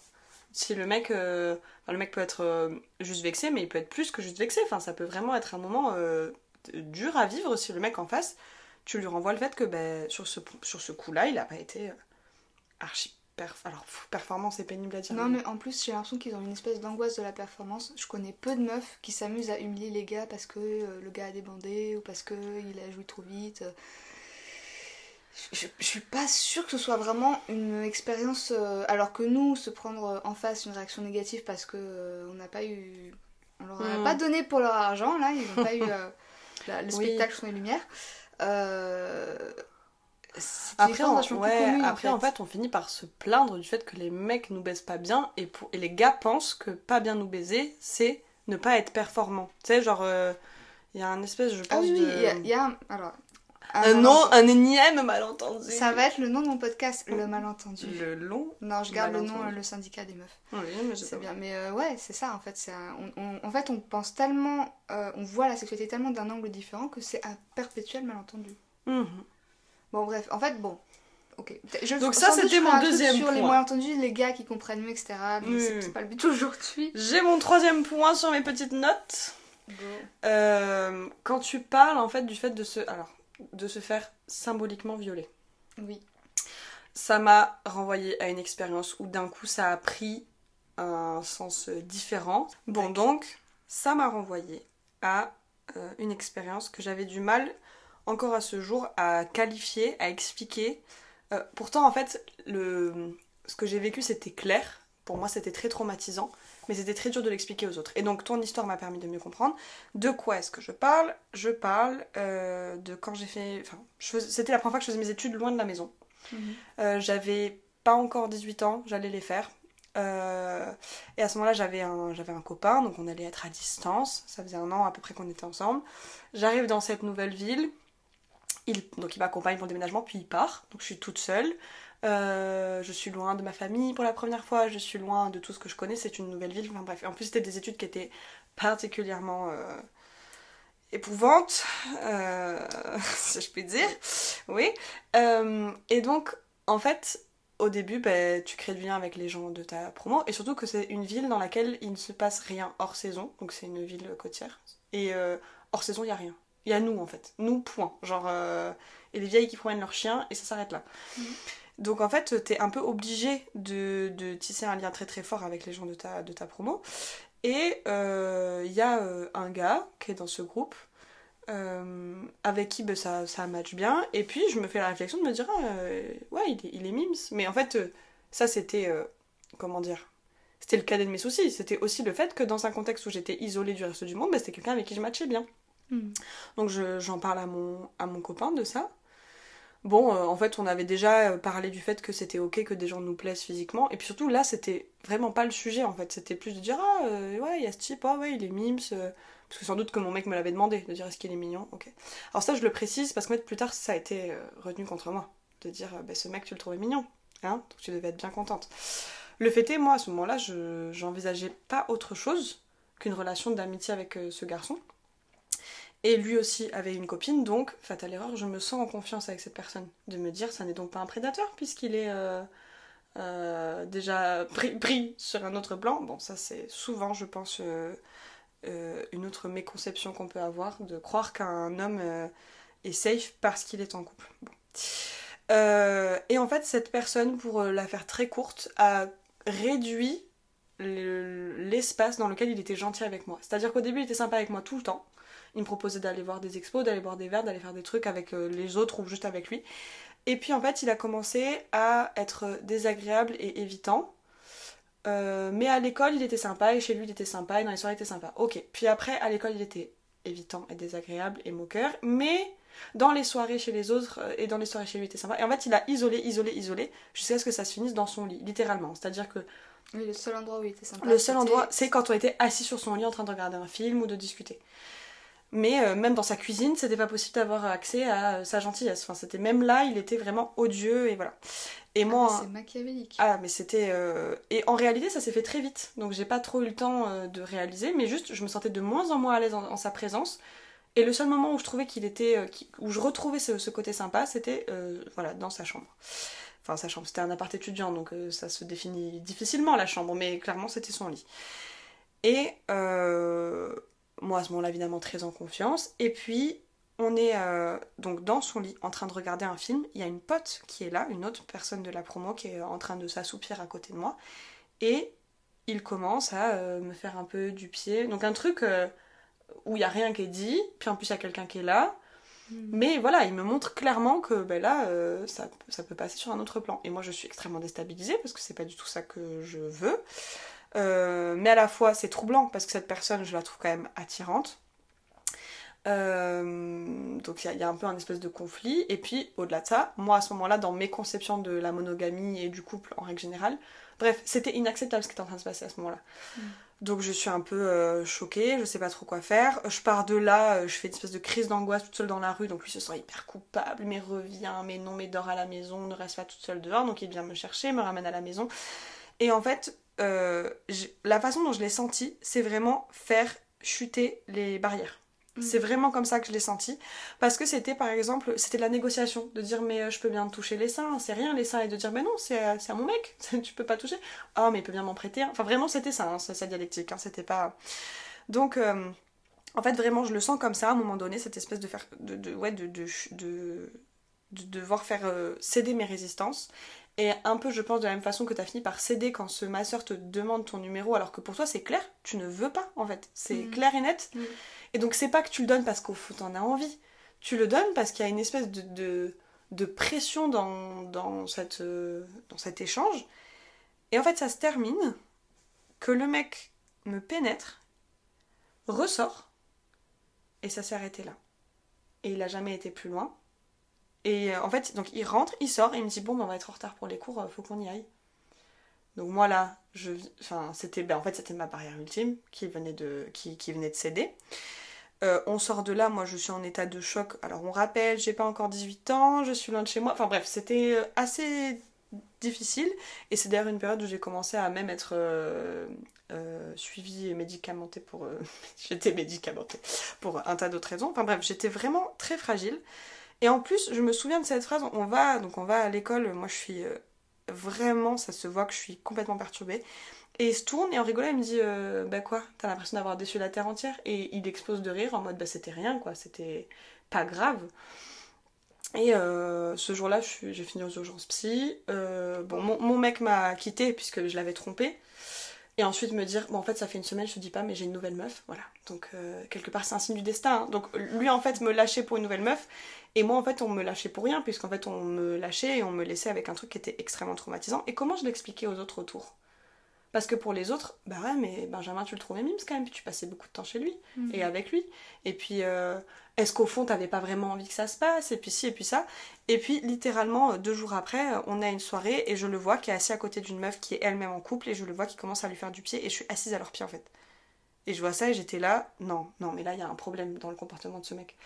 Si le mec. enfin, le mec peut être juste vexé, mais il peut être plus que juste vexé. Enfin, ça peut vraiment être un moment. dur à vivre si le mec en face, tu lui renvoies le fait que ben, sur ce, sur ce coup-là, il a pas été archi perf... Alors, pff, performant, c'est pénible à dire. Non, mais en plus, j'ai l'impression qu'ils ont une espèce d'angoisse de la performance. Je connais peu de meufs qui s'amusent à humilier les gars parce que euh, le gars a débandé ou parce qu'il a joué trop vite. Je, je- je suis pas sûre que ce soit vraiment une expérience. euh, alors que nous, se prendre en face une réaction négative parce que euh, on n'a pas eu. On leur a Mm. pas donné pour leur argent, là, ils n'ont pas eu euh, la- le Oui. spectacle son et lumière. Euh, c'est une Après, on, ouais, après en, fait. on finit par se plaindre du fait que les mecs nous baisent pas bien et, pour, et les gars pensent que pas bien nous baiser, c'est ne pas être performant. Tu sais, genre, euh, il y a un espèce, je pense, Ah oui, oui, de... il y il y a un. Alors. un, nom, un énième malentendu. Ça va être le nom de mon podcast, Le Malentendu. Le long. Non, je garde le nom, euh, le syndicat des meufs. Oui, mais C'est bien, mais euh, ouais, c'est ça en fait. c'est on, on- en fait, on pense tellement, euh, on voit la sexualité tellement d'un angle différent que c'est un perpétuel malentendu. Mhm. Bon, bref, en fait, bon. Ok. Je- Donc ça, c'était mon deuxième Sur les point. malentendus, les gars qui comprennent mieux, etc. Mais c'est oui. c'est pas le but aujourd'hui. J'ai mon troisième point sur mes petites notes. Euh, quand tu parles en fait du fait de se, alors, de se faire symboliquement violer. Oui. ça m'a renvoyé à une expérience où d'un coup ça a pris un sens différent. Bon, donc, ça m'a renvoyé à euh, une expérience que j'avais du mal encore à ce jour à qualifier, à expliquer. Euh, pourtant, en fait, le... ce que j'ai vécu, c'était clair. Pour moi, c'était très traumatisant, mais c'était très dur de l'expliquer aux autres. Et donc, ton histoire m'a permis de mieux comprendre. De quoi est-ce que je parle? Je parle euh, de quand j'ai fait. Enfin, c'était la première fois que je faisais mes études loin de la maison. Mhm. j'avais pas encore 18 ans, j'allais les faire. Euh, et à ce moment-là, j'avais un, j'avais un copain, donc on allait être à distance. Ça faisait un an à peu près qu'on était ensemble. J'arrive dans cette nouvelle ville. Donc il m'accompagne pour le déménagement, puis il part. Donc je suis toute seule. Euh, je suis loin de ma famille pour la première fois. Je suis loin de tout ce que je connais. C'est une nouvelle ville. Enfin bref. En plus, c'était des études qui étaient particulièrement euh, éprouvantes, si je puis dire. Oui. et donc, en fait, au début, bah, tu crées du lien avec les gens de ta promo, et surtout que c'est une ville dans laquelle il ne se passe rien hors saison, donc c'est une ville côtière. Et euh, hors saison, il n'y a rien. Il y a nous en fait. Nous, point. Genre, euh, et les vieilles qui promènent leurs chiens, et ça s'arrête là. Mhm. Donc en fait, t'es un peu obligé de, de, tisser un lien très très fort avec les gens de ta, de ta promo. Et euh, il y a un gars qui est dans ce groupe euh, avec qui ben, ça, ça match bien. Et puis je me fais la réflexion de me dire, ah, euh, ouais, il est, il est mimes. Mais en fait, euh, ça c'était, comment dire, c'était le cadet de mes soucis. C'était aussi le fait que dans un contexte où j'étais isolée du reste du monde, ben, c'était quelqu'un avec qui je matchais bien. Hmm. Donc j'en parle à mon, à mon copain de ça. Bon, en fait, on avait déjà parlé du fait que c'était ok que des gens nous plaisent physiquement. Et puis surtout, là, c'était vraiment pas le sujet, en fait. C'était plus de dire, ah, ouais, il y a ce type, ah, ouais, il est mimes parce que sans doute que mon mec me l'avait demandé, de dire est-ce qu'il est mignon, ok. Alors ça je le précise parce que plus tard ça a été euh, retenu contre moi. De dire bah, ce mec tu le trouvais mignon, hein, donc tu devais être bien contente. Le fait est, moi à ce moment-là, je j'envisageais pas autre chose qu'une relation d'amitié avec euh, ce garçon. Et lui aussi avait une copine, donc, fatale erreur, je me sens en confiance avec cette personne. De me dire, ça n'est donc pas un prédateur, puisqu'il est euh, déjà pris, sur un autre plan. Bon, ça c'est souvent, je pense, euh, une autre méconception qu'on peut avoir, de croire qu'un homme euh, est safe parce qu'il est en couple. Euh, et en fait, cette personne, pour la faire très courte, a réduit l'espace dans lequel il était gentil avec moi. C'est-à-dire qu'au début, il était sympa avec moi tout le temps. Il me proposait d'aller voir des expos, d'aller boire des verres, d'aller faire des trucs avec les autres ou juste avec lui. Et puis en fait, il a commencé à être désagréable et évitant. Euh, mais à l'école, il était sympa, et chez lui, il était sympa, et dans les soirées, il était sympa. Ok. Puis après, à l'école, il était évitant et désagréable et moqueur, mais dans les soirées chez les autres euh, et dans les soirées chez lui, il était sympa. Et en fait, il a isolé, isolé, isolé, jusqu'à ce que ça se finisse dans son lit, littéralement. C'est-à-dire que. le seul endroit où il était sympa. Le seul endroit, c'est quand on était assis sur son lit en train de regarder un film ou de discuter. Mais euh, même dans sa cuisine, c'était pas possible d'avoir accès à sa gentillesse. Enfin, c'était même là, il était vraiment odieux et voilà. Et moi. Ah, c'est machiavélique. Ah, mais c'était. Euh, et en réalité, ça s'est fait très vite. Donc j'ai pas trop eu le temps euh, de réaliser, mais juste, je me sentais de moins en moins à l'aise en, sa présence. Et le seul moment où je trouvais qu'il était. Euh, où je retrouvais ce, côté sympa, c'était voilà, dans sa chambre. Enfin, sa chambre, c'était un appart étudiant, donc ça se définit difficilement la chambre, mais clairement, c'était son lit. Et moi, à ce moment-là, évidemment, très en confiance. Et puis, on est euh, donc dans son lit en train de regarder un film. Il y a une pote qui est là, une autre personne de la promo qui est en train de s'assoupir à côté de moi. Et il commence à euh, me faire un peu du pied. Donc un truc euh, où il n'y a rien qui est dit, puis en plus il y a quelqu'un qui est là. Hmm. Mais voilà, il me montre clairement que ben là, ça, ça, peut passer sur un autre plan. Et moi je suis extrêmement déstabilisée parce que c'est pas du tout ça que je veux. Mais à la fois c'est troublant parce que cette personne je la trouve quand même attirante. Euh, donc il y, a un peu un espèce de conflit. Et puis au-delà de ça, moi à ce moment-là, dans mes conceptions de la monogamie et du couple en règle générale, bref, c'était inacceptable ce qui était en train de se passer à ce moment-là. Mm. Donc je suis un peu euh, choquée, je sais pas trop quoi faire. Je pars de là, euh, je fais une espèce de crise d'angoisse toute seule dans la rue, donc lui se sent hyper coupable, mais revient, mais non, mais dort à la maison, ne reste pas toute seule dehors, donc il vient me chercher, me ramène à la maison. Et en fait, la façon dont je l'ai senti, c'est vraiment faire chuter les barrières. Mm. C'est vraiment comme ça que je l'ai senti. Parce que c'était par exemple, c'était la négociation. De dire, mais euh, je peux bien toucher les seins, c'est rien les seins. Et de dire, mais non, c'est à, mon mec, tu peux pas toucher. Ah, mais il peut bien m'en prêter. Enfin, vraiment, c'était ça, hein, sa dialectique. Hein, c'était pas. Donc, euh, en fait, vraiment, je le sens comme ça à un moment donné, cette espèce de faire. de, de ouais, de, de, de, devoir faire euh, céder mes résistances. Et un peu, je pense, de la même façon que tu as fini par céder quand ce masseur te demande ton numéro, alors que pour toi, c'est clair, tu ne veux pas, en fait. C'est Mhm. clair et net. Mhm. Et donc, c'est pas que tu le donnes parce qu'au fond, t'en as envie. Tu le donnes parce qu'il y a une espèce de, de, de pression dans, dans, cette, euh, dans cet échange. Et en fait, ça se termine que le mec me pénètre, ressort, et ça s'est arrêté là. Et il a jamais été plus loin. Et euh, en fait, donc il rentre, il sort, et il me dit Bon, ben, on va être en retard pour les cours, euh, faut qu'on y aille. Donc moi là, enfin, c'était, ben, en fait, c'était ma barrière ultime qui venait de, qui, venait de céder. Euh, on sort de là, moi je suis en état de choc. Alors on rappelle, j'ai pas encore 18 ans, je suis loin de chez moi. Enfin bref, c'était assez difficile. Et c'est d'ailleurs une période où j'ai commencé à même être euh, suivie et médicamentée pour. j'étais médicamentée pour un tas d'autres raisons. Enfin bref, j'étais vraiment très fragile. Et en plus, je me souviens de cette phrase on va, donc on va à l'école, moi je suis euh, vraiment, ça se voit que je suis complètement perturbée. Et il se tourne et en rigolant, il me dit euh, Bah quoi, t'as l'impression d'avoir déçu la terre entière Et il explose de rire en mode Bah c'était rien quoi, c'était pas grave. Et euh, ce jour-là, j'ai fini aux urgences psy. Bon, mon, mec m'a quitté puisque je l'avais trompé. Et ensuite me dire, bon en fait ça fait une semaine, je te dis pas, mais j'ai une nouvelle meuf, voilà. Donc quelque part c'est un signe du destin. hein. Donc lui en fait me lâchait pour une nouvelle meuf, et moi en fait on me lâchait pour rien, puisqu'en fait on me lâchait et on me laissait avec un truc qui était extrêmement traumatisant. Et comment je l'expliquais aux autres autour? Parce que pour les autres, bah ouais mais Benjamin tu le trouvais mimes quand même, puis tu passais beaucoup de temps chez lui Mhm. et avec lui. Et puis, euh, est-ce qu'au fond, t'avais pas vraiment envie que ça se passe? Et puis ci, et puis ça. Et puis, littéralement, euh, deux jours après, euh, on a une soirée et je le vois qui est assis à côté d'une meuf qui est elle-même en couple et je le vois qui commence à lui faire du pied et je suis assise à leurs pieds en fait. Et je vois ça et j'étais là, non, non, mais là, il y a un problème dans le comportement de ce mec.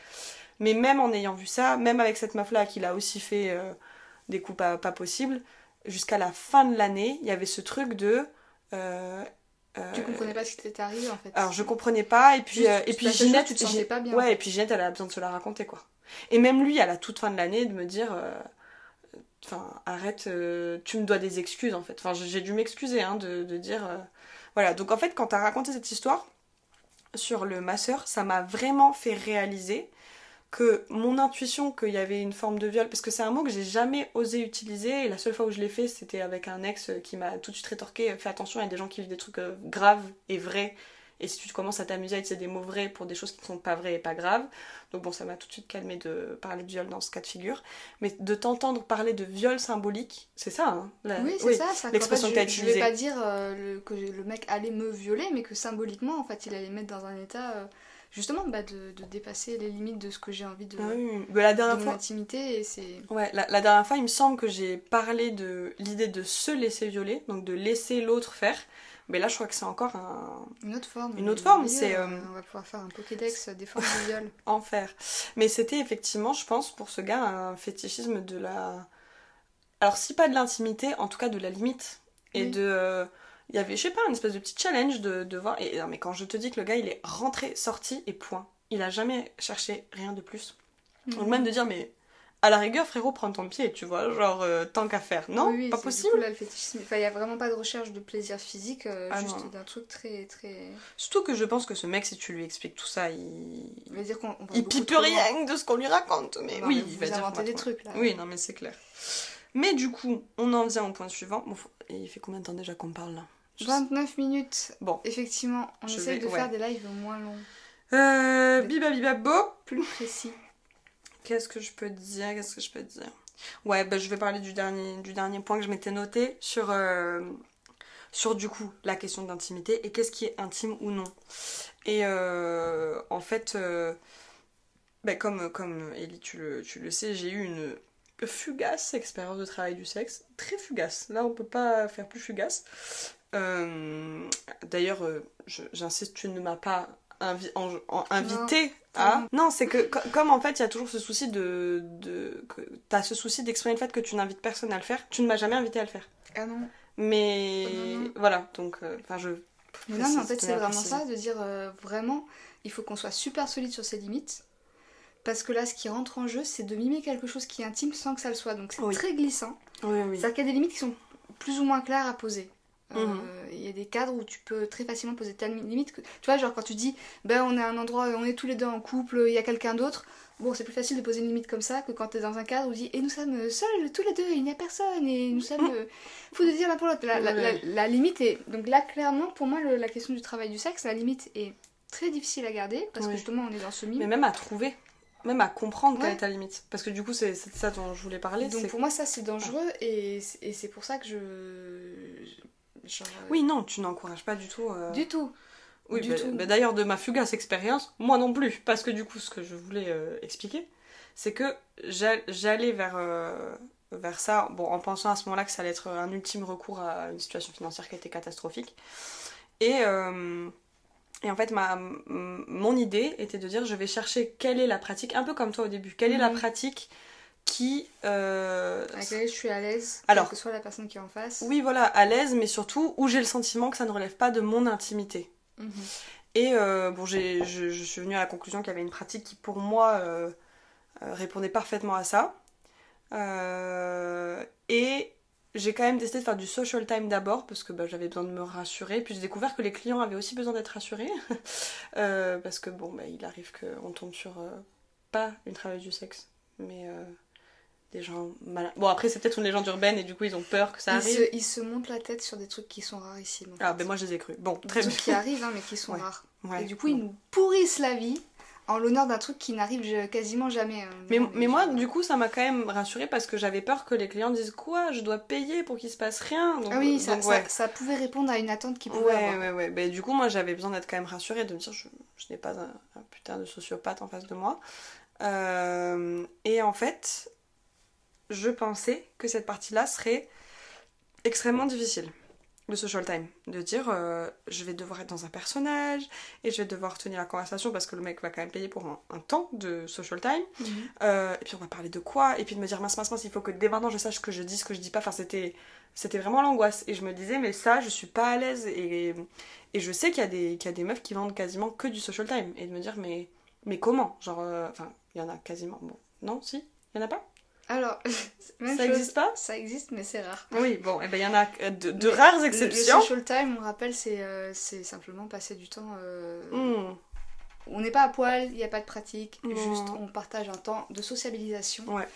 Mais même en ayant vu ça, même avec cette meuf-là qui l'a aussi fait euh, des coups pas, pas possibles, jusqu'à la fin de l'année, il y avait ce truc de. euh, euh, Tu comprenais pas ce qui t'était arrivé en fait. alors je comprenais pas et puis Juste, et puis Ginette tu te sentais pas bien, en ouais et puis Ginette elle a besoin de se la raconter quoi et même lui à la toute fin de l'année de me dire enfin arrête tu me dois des excuses en fait enfin j'ai dû m'excuser hein, de, de dire voilà donc en fait quand t'as raconté cette histoire sur le masseur ça m'a vraiment fait réaliser que mon intuition qu'il y avait une forme de viol, parce que c'est un mot que j'ai jamais osé utiliser, et la seule fois où je l'ai fait, c'était avec un ex qui m'a tout de suite rétorqué Fais attention, il y a des gens qui vivent des trucs euh, graves et vrais, et si tu commences à t'amuser à utiliser des mots vrais pour des choses qui ne sont pas vraies et pas graves, donc bon, ça m'a tout de suite calmé de parler de viol dans ce cas de figure, mais de t'entendre parler de viol symbolique, c'est ça, hein la- Oui, c'est ça. ça l'expression fait, que je, je utilisée. vais pas dire euh, le- que le mec allait me violer, mais que symboliquement, en fait, il allait me mettre dans un état, euh, justement, bah, de, de dépasser les limites de ce que j'ai envie de, Ah oui, mais la de dernière mon fois, intimité. Et c'est. Ouais, la, la dernière fois, il me semble que j'ai parlé de l'idée de se laisser violer, donc de laisser l'autre faire. Mais là, je crois que c'est encore un Une autre forme. Une autre euh, forme, c'est, euh, euh, On va pouvoir faire un Pokédex des formes de viol. enfer. Mais c'était effectivement, je pense, pour ce gars, un fétichisme de la. Alors, si pas de l'intimité, en tout cas de la limite. Et Oui. de. Il y avait, je sais pas, une espèce de petit challenge de, de voir. Et non, mais quand je te dis que le gars, il est rentré, sorti et point. Il a jamais cherché rien de plus. Donc, même de dire, mais. À la rigueur, frérot, prends ton pied, tu vois, genre, euh, tant qu'à faire. Non, Oui, oui, pas possible. Du coup, là, le fétichisme. Enfin, il n'y a vraiment pas de recherche de plaisir physique, euh, Ah juste d'un truc très. très... Surtout que je pense que ce mec, si tu lui expliques tout ça, il. Va dire qu'on. Il pipe rien de ce qu'on lui raconte. Mais Non, oui, mais il vous va dire. des trucs là. Oui, non, mais c'est clair. Mais du coup, on en vient au point suivant. Bon, faut- Et il fait combien de temps déjà qu'on parle là? 29 minutes. Bon. Effectivement, on Je essaye vais- de ouais. faire des lives moins longs, Euh. Biba biba bo. plus précis. Qu'est-ce que je peux te dire? Qu'est-ce que je peux te dire? Ouais, bah, je vais parler du dernier, du dernier point que je m'étais noté sur, euh, sur du coup la question d'intimité et qu'est-ce qui est intime ou non. Et euh, en fait, euh, bah, comme, comme Ellie, tu le, tu le sais, j'ai eu une fugace expérience de travail du sexe. Très fugace. Là, on peut pas faire plus fugace. Euh, D'ailleurs, euh, j'insiste, tu ne m'as pas invi- en- en- invité à. Non, c'est que co- comme en fait, il y a toujours ce souci de. T'as ce souci d'exprimer le fait que tu n'invites personne à le faire. Tu ne m'as jamais invité à le faire. Ah non. Mais Oh non, non. voilà, donc. euh, Enfin, je. Mais non, mais en fait, c'est vraiment préciser. ça, de dire euh, vraiment, il faut qu'on soit super solide sur ses limites. Parce que là, ce qui rentre en jeu, c'est de mimer quelque chose qui est intime sans que ça le soit. Donc c'est Oui. très glissant. Oui, oui. C'est-à-dire qu'il y a des limites qui sont plus ou moins claires à poser. Euh, Mhm. Il y a des cadres où tu peux très facilement poser ta limite. Tu vois, genre quand tu dis, ben on est à un endroit, on est tous les deux en couple, il y a quelqu'un d'autre. Bon, c'est plus facile de poser une limite comme ça que quand t'es dans un cadre où tu dis, et nous sommes seuls, tous les deux, il n'y a personne, et nous sommes. euh, Faut de dire l'un pour l'autre. La, la- la- Ouais. la limite est. Donc là, clairement, pour moi, le- la question du travail du sexe, la limite est très difficile à garder parce que justement, on est dans ce mime. Mais même à trouver, même à comprendre quelle est ta limite. Parce que du coup, c'est ça dont je voulais parler. Donc pour moi, ça c'est dangereux c'est- et c'est pour ça que je. Genre, euh, Oui, non, tu n'encourages pas du tout. euh, Du tout. Oui, du bah- tout. bah d'ailleurs, de ma fugace expérience, moi non plus. Parce que du coup, ce que je voulais euh, expliquer, c'est que j'a- j'allais vers, euh, vers ça, bon, en pensant à ce moment-là que ça allait être un ultime recours à une situation financière qui était catastrophique. Et, et en fait, ma, mon idée était de dire je vais chercher quelle est la pratique, un peu comme toi au début, quelle est la Mhm. pratique qui. euh, Avec laquelle je suis à l'aise, Alors. que soit la personne qui est en face. oui, voilà, à l'aise, mais surtout où j'ai le sentiment que ça ne relève pas de mon intimité. Mhm. Et euh, bon, j'ai- je, je suis venue à la conclusion qu'il y avait une pratique qui, pour moi, euh, euh, répondait parfaitement à ça. Et j'ai quand même décidé de faire du social time d'abord, parce que bah, j'avais besoin de me rassurer. Puis j'ai découvert que les clients avaient aussi besoin d'être rassurés. Euh, parce que, bon, bah, il arrive qu'on tombe sur euh, pas une travailleuse du sexe, mais euh, des gens malins. Bon, après, c'est peut-être une légende urbaine, et du coup, ils ont peur que ça Ils arrive. se, ils se montent la tête sur des trucs qui sont rarissimes. en Ah, fait. ben moi, je les ai crus. Bon, Des très bien. trucs qui arrivent, hein, mais qui sont Ouais. rares. Ouais. Et du coup, ils nous pourrissent la vie en l'honneur d'un truc qui n'arrive quasiment jamais. hein. Mais, mais moi, du coup, ça m'a quand même rassurée parce que j'avais peur que les clients disent quoi Je dois payer pour qu'il se passe rien donc, Ah oui, ça, donc, ça- ouais. ça pouvait répondre à une attente qu'ils pouvaient Ouais, avoir. ouais, ouais. Ben, du coup, moi, j'avais besoin d'être quand même rassurée, de me dire je, je n'ai pas un, un putain de sociopathe en face de moi. Euh, et en fait, je pensais que cette partie-là serait extrêmement difficile. Le social time. De dire euh, je vais devoir être dans un personnage et je vais devoir tenir la conversation parce que le mec va quand même payer pour un, un temps de social time. Mhm. Euh, et puis on va parler de quoi Et puis de me dire mince, mince, mince, il faut que dès maintenant je sache ce que je dis, ce que je dis pas. Enfin, c'était, c'était vraiment l'angoisse. Et je me disais, mais ça, je suis pas à l'aise. Et, et je sais qu'il y, a des, qu'il y a des meufs qui vendent quasiment que du social time. Et de me dire, mais, mais comment? Genre, euh, enfin, il y en a quasiment. Bon, non, si Il y en a pas? Alors, même Ça chose, existe pas? Ça existe, mais c'est rare. Oui, bon, et ben il y en a euh, de, rares exceptions. le social time, on rappelle, c'est euh, simplement passer du temps. euh, Hmm, On n'est pas à poil, il n'y a pas de pratique, Non. juste on partage un temps de sociabilisation Ouais.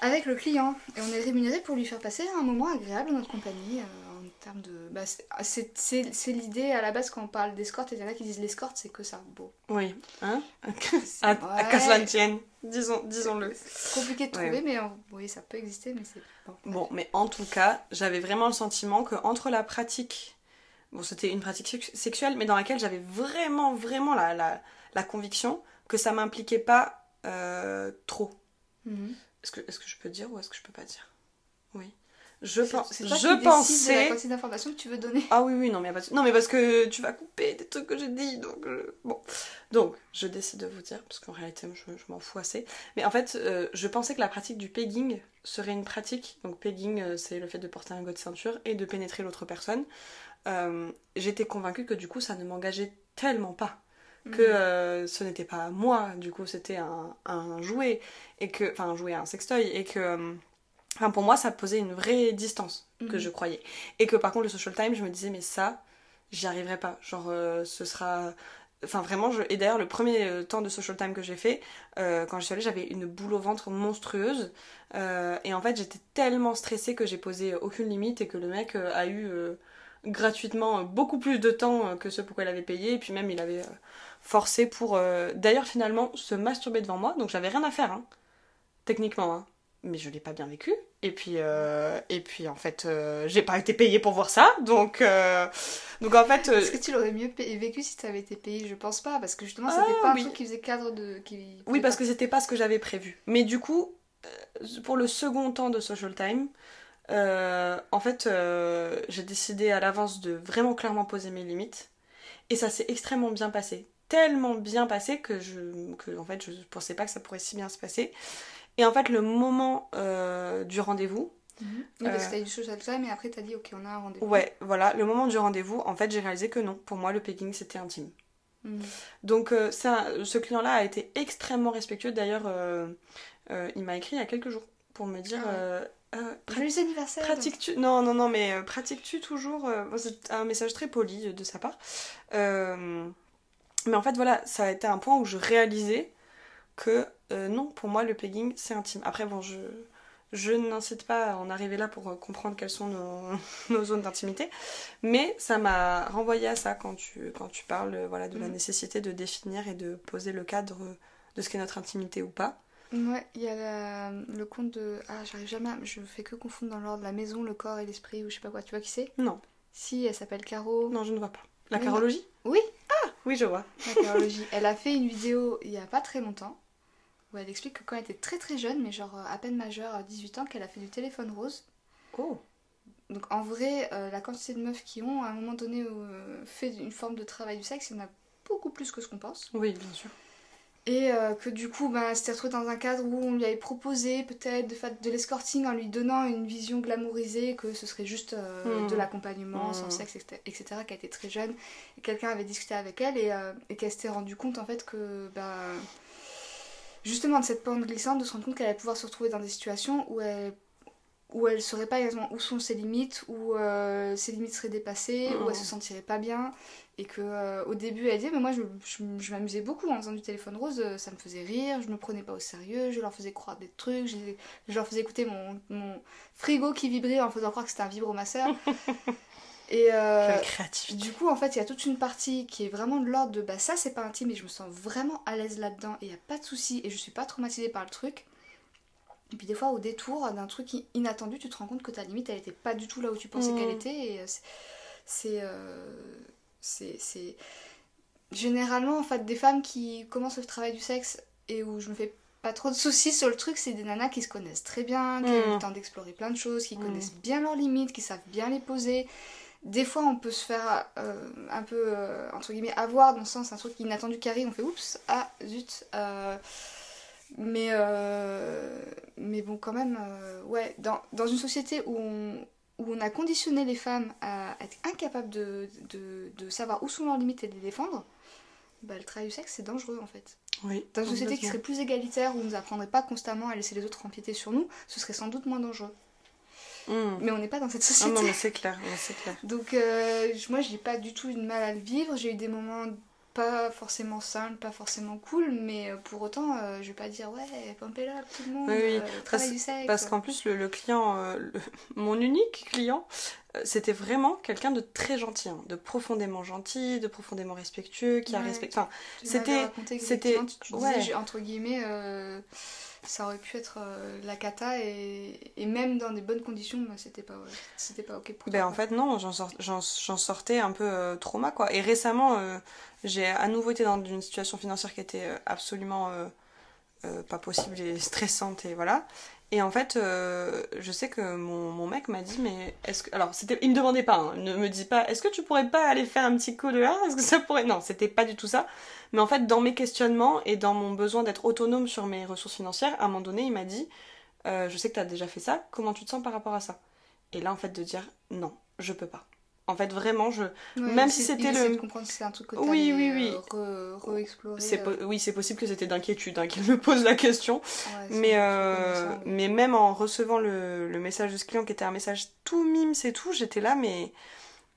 avec le client. Et on est rémunéré pour lui faire passer un moment agréable en notre compagnie. euh, termes de. Bah, c'est- c'est l'idée à la base quand on parle d'escorte, et il y en a qui disent l'escorte, c'est que ça. Bon. Oui, hein? À, qu'à cela ne tienne, disons, disons-le. c'est compliqué de Ouais. trouver, mais oui, ça peut exister, mais c'est. Bon. Bon, mais en tout cas, j'avais vraiment le sentiment que entre la pratique, bon, c'était une pratique sex- sexuelle, mais dans laquelle j'avais vraiment, vraiment la, la, la conviction que ça m'impliquait pas euh, trop. Mhm. Est-ce que, est-ce que je peux dire ou est-ce que je peux pas dire? Oui. Je, pense, je de la pensais. que tu veux donner. Ah oui, oui, non, mais, non, mais parce que tu vas couper des trucs que j'ai dit, donc euh, bon. Donc, je décide de vous dire, parce qu'en réalité, je, je m'en fous assez. Mais en fait, euh, je pensais que la pratique du pegging serait une pratique. Donc, pegging, euh, c'est le fait de porter un god de ceinture et de pénétrer l'autre personne. Euh, J'étais convaincue que du coup, ça ne m'engageait tellement pas que Mhm. euh, ce n'était pas moi, du coup c'était un, un jouet, et que, enfin un jouet, un sextoy, et que, enfin pour moi ça posait une vraie distance que Mhm. je croyais. Et que par contre le social time, je me disais mais ça, j'y arriverai pas, genre euh, ce sera... Enfin vraiment, je... et d'ailleurs le premier euh, temps de social time que j'ai fait, euh, quand je suis allée j'avais une boule au ventre monstrueuse, et en fait j'étais tellement stressée que j'ai posé aucune limite et que le mec a eu... gratuitement beaucoup plus de temps que ce pourquoi il avait payé et puis même il avait forcé pour d'ailleurs finalement se masturber devant moi donc j'avais rien à faire hein, techniquement hein. Mais je l'ai pas bien vécu. Et puis euh, et puis en fait euh, j'ai pas été payée pour voir ça. Donc euh, donc en fait euh, Est-ce que tu l'aurais mieux vécu si tu avais été payé? Je pense pas, parce que justement, Ah, c'était pas oui. un truc qui faisait cadre de. Qui... oui parce que c'était pas ce que j'avais prévu. Mais du coup pour le second temps de social time en fait j'ai décidé à l'avance de vraiment clairement poser mes limites. Et ça s'est extrêmement bien passé. Tellement bien passé que je que en fait je pensais pas que ça pourrait si bien se passer et en fait le moment euh, du rendez-vous Mhm. Oui, parce Euh. que t'as social time et après t'as dit, ok, on a un rendez-vous. ouais voilà le moment du rendez-vous en fait j'ai réalisé que non pour moi le pegging c'était intime Mhm. Donc euh, c'est un- ce client-là a été extrêmement respectueux. D'ailleurs, euh, euh, il m'a écrit il y a quelques jours pour me dire Ah ouais. euh, euh, Joyeux anniversaire Pratiques-tu Non, non, non, mais euh, pratiques-tu toujours euh, C'est un message très poli euh, de sa part. Euh, mais en fait, voilà, ça a été un point où je réalisais que euh, non, pour moi, le pegging, c'est intime. Après, bon, je, je n'incite pas à en arriver là pour euh, comprendre quelles sont nos, nos zones d'intimité, mais ça m'a renvoyé à ça quand tu, quand tu parles euh, voilà, de la Mhm. nécessité de définir et de poser le cadre de ce qu'est notre intimité ou pas. Ouais, il y a la- le conte de. Ah, j'arrive jamais à. Je fais que confondre dans l'ordre la maison, le corps et l'esprit, ou je sais pas quoi. Tu vois qui c'est? Non, Si, elle s'appelle Caro. non, je ne vois pas. La Oui, carologie? Oui. Ah, oui, je vois. La carologie. elle a fait une vidéo il y a pas très longtemps où elle explique que quand elle était très très jeune, mais genre euh, à peine majeure, à 18 ans, qu'elle a fait du téléphone rose. Oh. Donc en vrai, euh, la quantité de meufs qui ont à un moment donné euh, fait une forme de travail du sexe, il y en a beaucoup plus que ce qu'on pense. Oui, bien sûr. Et euh, que du coup, bah, elle s'était retrouvée dans un cadre où on lui avait proposé peut-être de faire de l'escorting en lui donnant une vision glamourisée, que ce serait juste euh, Mm. de l'accompagnement sans sexe, etc., qu'elle était très jeune. Et quelqu'un avait discuté avec elle et, euh, et qu'elle s'était rendu compte en fait que, bah, justement, de cette pente glissante, de se rendre compte qu'elle allait pouvoir se retrouver dans des situations où elle où elle saurait pas exactement où sont ses limites, où euh, ses limites seraient dépassées, où elle se sentirait pas bien, et que euh, au début elle disait mais moi je, je- je m'amusais beaucoup en faisant du téléphone rose, euh, ça me faisait rire, je me prenais pas au sérieux, je leur faisais croire des trucs, je leur faisais écouter mon, mon frigo qui vibrait en faisant croire que c'était un vibromasseur. et euh, du coup, en fait, il y a toute une partie qui est vraiment de l'ordre de bah ça c'est pas intime et je me sens vraiment à l'aise là-dedans et il y a pas de souci et je suis pas traumatisée par le truc. Et puis des fois au détour d'un truc inattendu, tu te rends compte que ta limite elle était pas du tout là où tu pensais qu'elle était et euh, c'est- c'est euh, c'est c'est généralement en fait des femmes qui commencent le travail du sexe et où je me fais pas trop de soucis sur le truc, c'est des nanas qui se connaissent très bien, qui ont eu Mhm. le temps d'explorer plein de choses, qui Mhm. connaissent bien leurs limites, qui savent bien les poser. Des fois, on peut se faire euh, un peu, euh, entre guillemets, avoir dans le sens un truc inattendu qui arrive, on fait oups, ah zut. euh, mais, mais bon, quand même, ouais, dans, dans une société où on, où on a conditionné les femmes à être incapables de, de, de savoir où sont leurs limites et de les défendre, bah, le travail du sexe, c'est dangereux en fait. Oui. Dans une société qui serait plus égalitaire, où on ne nous apprendrait pas constamment à laisser les autres empiéter sur nous, ce serait sans doute moins dangereux. Mm. Mais on n'est pas dans cette Ah société. non, c'est clair, mais c'est clair. Donc euh, moi j'ai pas du tout eu de mal à le vivre, j'ai eu des moments pas forcément simples, pas forcément cool, mais euh, pour autant euh, je vais pas dire ouais, pompez-la tout le monde, Oui, oui, euh, travail parce- du sexe. Parce qu'en plus, le, le client, euh, le- mon unique client, c'était vraiment quelqu'un de très gentil, hein, de profondément gentil, de profondément respectueux, qui a respecté. Enfin, c'était- c'était- ouais. entre guillemets, euh, ça aurait pu être euh, la cata et, et même dans des bonnes conditions, bah, c'était pas, c'était pas ok pour Ben toi, en fait non, j'en sort- sortais un peu euh, trauma quoi. Et récemment, euh, j'ai à nouveau été dans une situation financière qui était absolument pas possible et stressante et voilà. Et en fait, euh, je sais que mon, mon mec m'a dit mais est-ce que alors il me demandait pas, hein, ne me dit pas est-ce que tu pourrais pas aller faire un petit coup de là Est-ce que ça pourrait Non, c'était pas du tout ça. Mais en fait, dans mes questionnements et dans mon besoin d'être autonome sur mes ressources financières, à un moment donné, il m'a dit euh, je sais que tu déjà fait ça, comment tu te sens par rapport à ça? Et là en fait de dire non, je peux pas. En fait, vraiment, je. Même si c'était le- de comprendre si c'est un truc que Oui, oui, oui. euh, re- re-explorer. C'est euh, Oui, c'est possible que c'était d'inquiétude hein, qu'il me pose la question. ouais, Mais, euh, ça, oui. mais même en recevant le, le message de ce client qui était un message tout mime, c'est tout, j'étais là, mais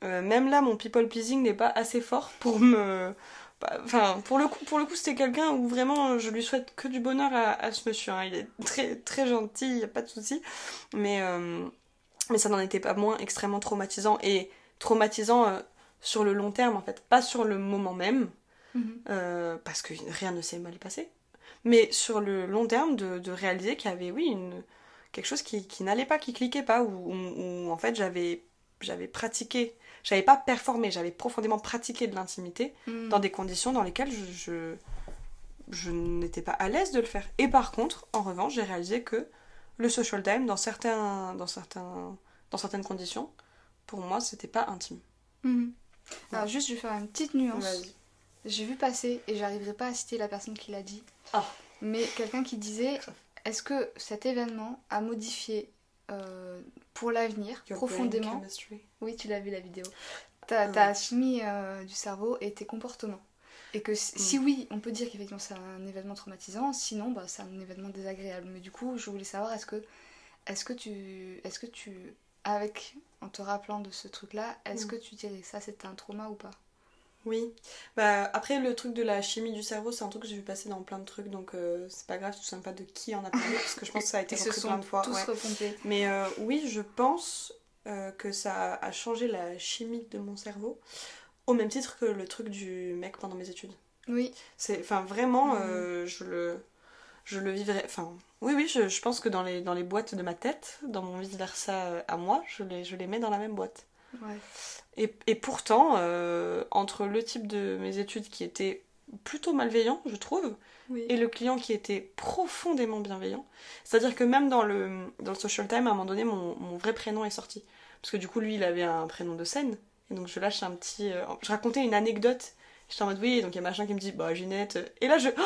même là, mon people pleasing n'est pas assez fort pour me. bah, Enfin, pour le coup, pour le coup, c'était quelqu'un où vraiment je lui souhaite que du bonheur à, à ce monsieur. hein. Il est très très gentil, il n'y a pas de souci. Mais, mais ça n'en était pas moins extrêmement traumatisant. Et traumatisant euh, sur le long terme, en fait. Pas sur le moment même, Mhm. euh, parce que rien ne s'est mal passé. Mais sur le long terme, de, de réaliser qu'il y avait, oui, une, quelque chose qui, qui n'allait pas, qui cliquait pas, où, où- où, en fait j'avais j'avais pratiqué, j'avais pas performé, j'avais profondément pratiqué de l'intimité Mhm. dans des conditions dans lesquelles je, je, je n'étais pas à l'aise de le faire. Et par contre, en revanche, j'ai réalisé que le social time, dans, certains, dans, certains, dans certaines conditions, pour moi, c'était pas intime. Mhm. Alors juste, je vais faire une petite nuance. J'ai vu passer, et j'arriverai pas à citer la personne qui l'a dit, Ah. mais quelqu'un qui disait est-ce que cet événement a modifié euh, pour l'avenir profondément? Oui, tu l'as vu la vidéo. Ta, Ah. ta chimie euh, du cerveau et tes comportements. Et que si, Mm. si oui, on peut dire qu'effectivement c'est un événement traumatisant, sinon bah, c'est un événement désagréable. Mais du coup, je voulais savoir est-ce que est-ce que tu. Est-ce que tu. Avec. En te rappelant de ce truc-là, est-ce Mm. que tu dirais ça c'était un trauma ou pas? Oui. Bah, après, le truc de la chimie du cerveau, c'est un truc que j'ai vu passer dans plein de trucs, donc euh, c'est pas grave, je me souviens pas de qui en a parlé, parce que je pense que ça a été repris plein de fois. tous ouais. repompés. Mais euh, oui, je pense euh, que ça a changé la chimie de mon cerveau, au même titre que le truc du mec pendant mes études. Oui. C'est, enfin, vraiment, euh, je le, je le vivrais. Enfin, oui, oui, je, je pense que dans les, dans les boîtes de ma tête, dans mon vice versa euh, à moi, je les, je les mets dans la même boîte. Ouais. Et, et pourtant, euh, entre le type de mes études qui était plutôt malveillant, je trouve, Oui. et le client qui était profondément bienveillant, c'est-à-dire que même dans le, dans le social time, à un moment donné, mon, mon vrai prénom est sorti. Parce que du coup, lui, il avait un prénom de scène. Et donc, je lâche un petit. euh, je racontais une anecdote. J'étais en mode, oui, donc il y a machin qui me dit, bah, Ginette. Et là, je. oh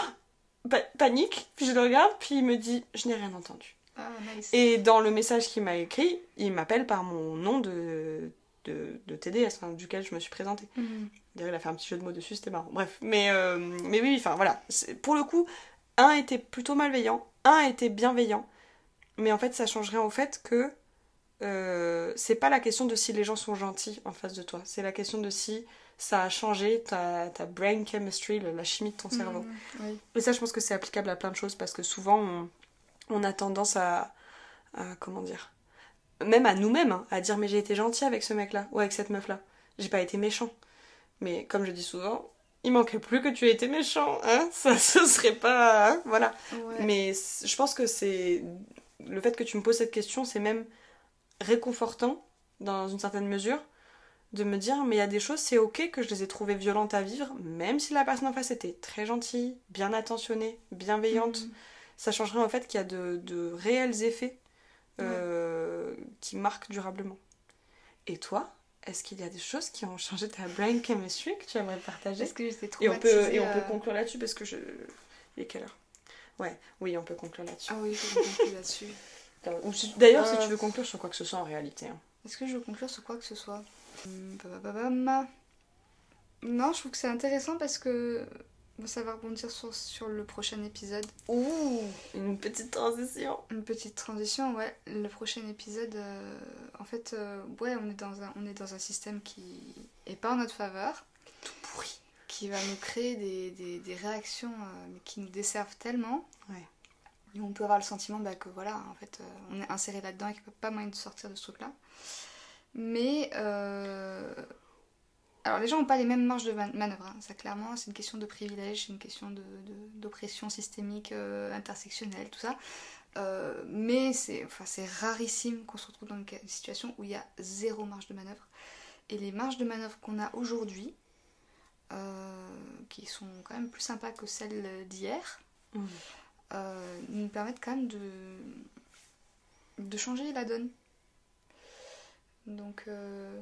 Pa- panique. Puis je le regarde, puis il me dit, je n'ai rien entendu. Ah, nice. Et dans le message qu'il m'a écrit, il m'appelle par mon nom de, de, de TDS, enfin, duquel je me suis présentée. Mhm. D'ailleurs, il a fait un petit jeu de mots dessus, c'était marrant. Bref, mais, euh, mais oui, enfin voilà. Pour le coup, un était plutôt malveillant, un était bienveillant. Mais en fait, ça change rien au fait que euh, c'est pas la question de si les gens sont gentils en face de toi. C'est la question de si ça a changé ta, ta brain chemistry, la chimie de ton cerveau. Mhm. Oui. Et ça, je pense que c'est applicable à plein de choses parce que souvent, on, on a tendance à, à- Comment dire Même à nous-mêmes, hein, à dire Mais j'ai été gentil avec ce mec-là ou avec cette meuf-là. J'ai pas été méchant. Mais comme je dis souvent, il manquait plus que tu aies été méchant, hein Ça, ce serait pas. hein, voilà. Ouais. Mais je pense que c'est. Le fait que tu me poses cette question, c'est même réconfortant, dans une certaine mesure, de me dire mais il y a des choses, c'est ok que je les ai trouvées violentes à vivre, même si la personne en face était très gentille, bien attentionnée, bienveillante. Mhm. Ça changerait en fait qu'il y a de, de réels effets euh, qui marquent durablement. Et toi, est-ce qu'il y a des choses qui ont changé ta brain chemistry que tu aimerais partager? Est-ce que j'étais Et on peut, et on peut euh, conclure là-dessus parce que je. Il est quelle heure? Ouais, oui, on peut conclure là-dessus. Ah oui, je conclure là-dessus. D'ailleurs, si Euh, tu veux conclure sur quoi que ce soit en réalité. hein. Est-ce que je veux conclure sur quoi que ce soit? Non, je trouve que c'est intéressant parce que bon, ça va rebondir sur, sur le prochain épisode. Ouh, une petite transition. Une petite transition, ouais. Le prochain épisode, euh, en fait, euh, ouais, on est, dans un, on est dans un système qui est pas en notre faveur, Tout pourri. qui va nous créer des, des- des réactions euh, qui nous desservent tellement. Ouais. Et on peut avoir le sentiment bah, que voilà, en fait, on est inséré là-dedans et qu'il n'y a pas moyen de sortir de ce truc-là. Mais euh, alors les gens n'ont pas les mêmes marges de man- manœuvre. hein. Ça clairement, c'est une question de privilège, c'est une question de- de- d'oppression systémique, euh, intersectionnelle, tout ça. Euh, mais c'est enfin, c'est rarissime qu'on se retrouve dans une situation où il y a zéro marge de manœuvre. Et les marges de manœuvre qu'on a aujourd'hui, qui sont quand même plus sympas que celles d'hier, euh, nous permettent quand même de, de changer la donne. Donc, euh,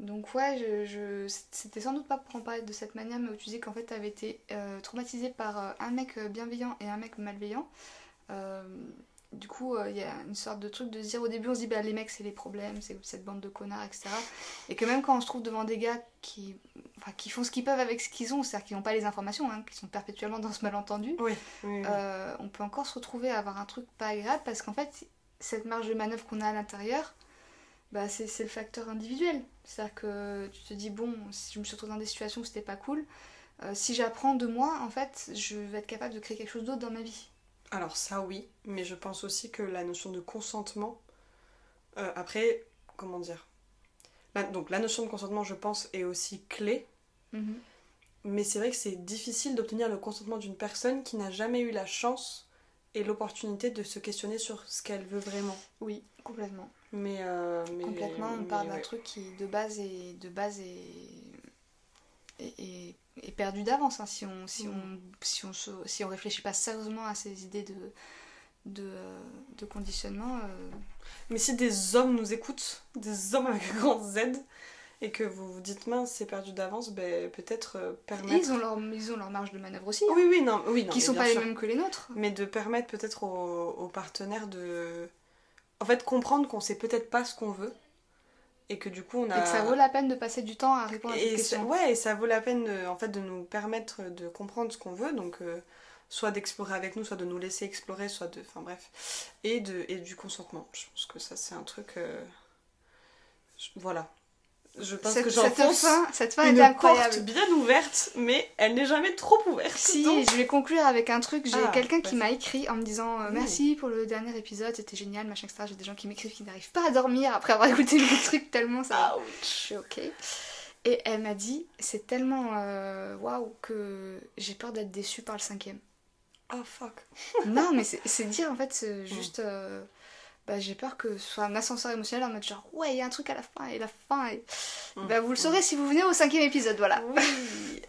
donc ouais, je, je- c'était sans doute pas pour en parler de cette manière, mais où tu disais qu'en fait tu avais été euh, traumatisée par euh, un mec bienveillant et un mec malveillant. Euh, du coup, euh, il y a une sorte de truc de se dire au début, on se dit bah, les mecs c'est les problèmes, c'est cette bande de connards, etc. Et que même quand on se trouve devant des gars qui, enfin, qui font ce qu'ils peuvent avec ce qu'ils ont, c'est-à-dire qui n'ont pas les informations, hein, qui sont perpétuellement dans ce malentendu, Oui, oui, oui. euh, on peut encore se retrouver à avoir un truc pas agréable parce qu'en fait, cette marge de manœuvre qu'on a à l'intérieur, bah, c'est le facteur individuel. C'est-à-dire que tu te dis, bon, si je me suis retrouvée dans des situations où c'était pas cool, euh, si j'apprends de moi, en fait, je vais être capable de créer quelque chose d'autre dans ma vie. Alors ça oui, mais je pense aussi que la notion de consentement, euh, après, comment dire? La- Donc la notion de consentement, je pense, est aussi clé, Mhm. mais c'est vrai que c'est difficile d'obtenir le consentement d'une personne qui n'a jamais eu la chance et l'opportunité de se questionner sur ce qu'elle veut vraiment. Oui, complètement. Mais, euh, mais- Complètement, on mais parle d'un ouais. truc qui de base est, de base est, est, est- est perdu d'avance hein, si on si Mm. on si on si on réfléchit pas sérieusement à ces idées de de, euh, de conditionnement. euh, Mais si des hommes nous écoutent, des hommes avec un grand Z, et que vous vous dites mince, c'est perdu d'avance, ben, peut-être euh, permettre. ils ont leur ils ont leur marge de manœuvre aussi, hein, Oui, oui, non, oui, non. qui sont pas sûr. les mêmes que les nôtres. Mais de permettre peut-être aux, aux partenaires de. En fait, comprendre qu'on sait peut-être pas ce qu'on veut. Et que du coup, on a. Et que ça vaut la peine de passer du temps à répondre à cette Et ça, ouais, et ça vaut la peine de, en fait, de nous permettre de comprendre ce qu'on veut. Donc, euh, soit d'explorer avec nous, soit de nous laisser explorer, soit de. Enfin bref. Et, de, et du consentement. Je pense que ça, c'est un truc. euh, Voilà. Je pense cette, que cette j'enfonce fin, cette fin une était incroyable. porte bien ouverte, mais elle n'est jamais trop ouverte. Si, donc- je vais conclure avec un truc. J'ai Ah, quelqu'un qui m'a écrit en me disant euh, Mmh. merci pour le dernier épisode, c'était génial, machin, etc. J'ai des gens qui m'écrivent qui n'arrivent pas à dormir après avoir écouté le truc tellement ça. Je suis ok. Et elle m'a dit c'est tellement euh, waouh que j'ai peur d'être déçue par le cinquième. Oh fuck. non, mais c'est dire en fait, c'est juste. euh, bah, j'ai peur que ce soit un ascenseur émotionnel en mode genre ouais, il y a un truc à la fin et la fin. Et... Mm. Bah, vous le saurez si vous venez au cinquième épisode, voilà. Oui.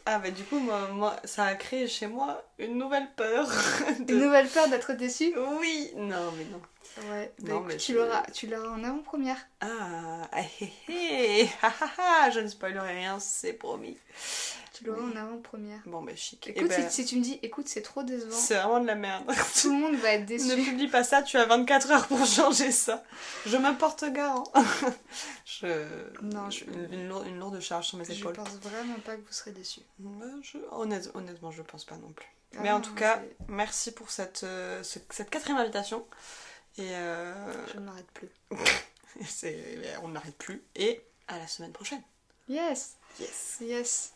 Ah bah du coup, moi, moi, ça a créé chez moi une nouvelle peur. de- Une nouvelle peur d'être déçue? Oui. Non, mais non. Ouais, bah, Non, écoute, mais tu l'auras tu l'auras en avant-première. Ah, ah, hé, hé, ah, ah, ah, je ne spoilerai rien, c'est promis. Tu l'auras Oui. en avant-première. Bon, bah chic. Écoute, Eh ben, si, si tu me dis, écoute, c'est trop décevant, c'est vraiment de la merde. tout le monde va être déçu. ne publie pas ça, tu as 24 heures pour changer ça. Je m'importe garant. je... Non, je- Une, lourde, une lourde charge sur mes Je épaules. pense vraiment pas que vous serez déçus. Ouais, je- honnête- honnêtement, je pense pas non plus. Ah Mais en tout cas, merci pour cette, euh, ce- cette quatrième invitation. Et euh, je ne m'arrête plus. c'est- on n'arrête plus. Et à la semaine prochaine. Yes, Yes. yes.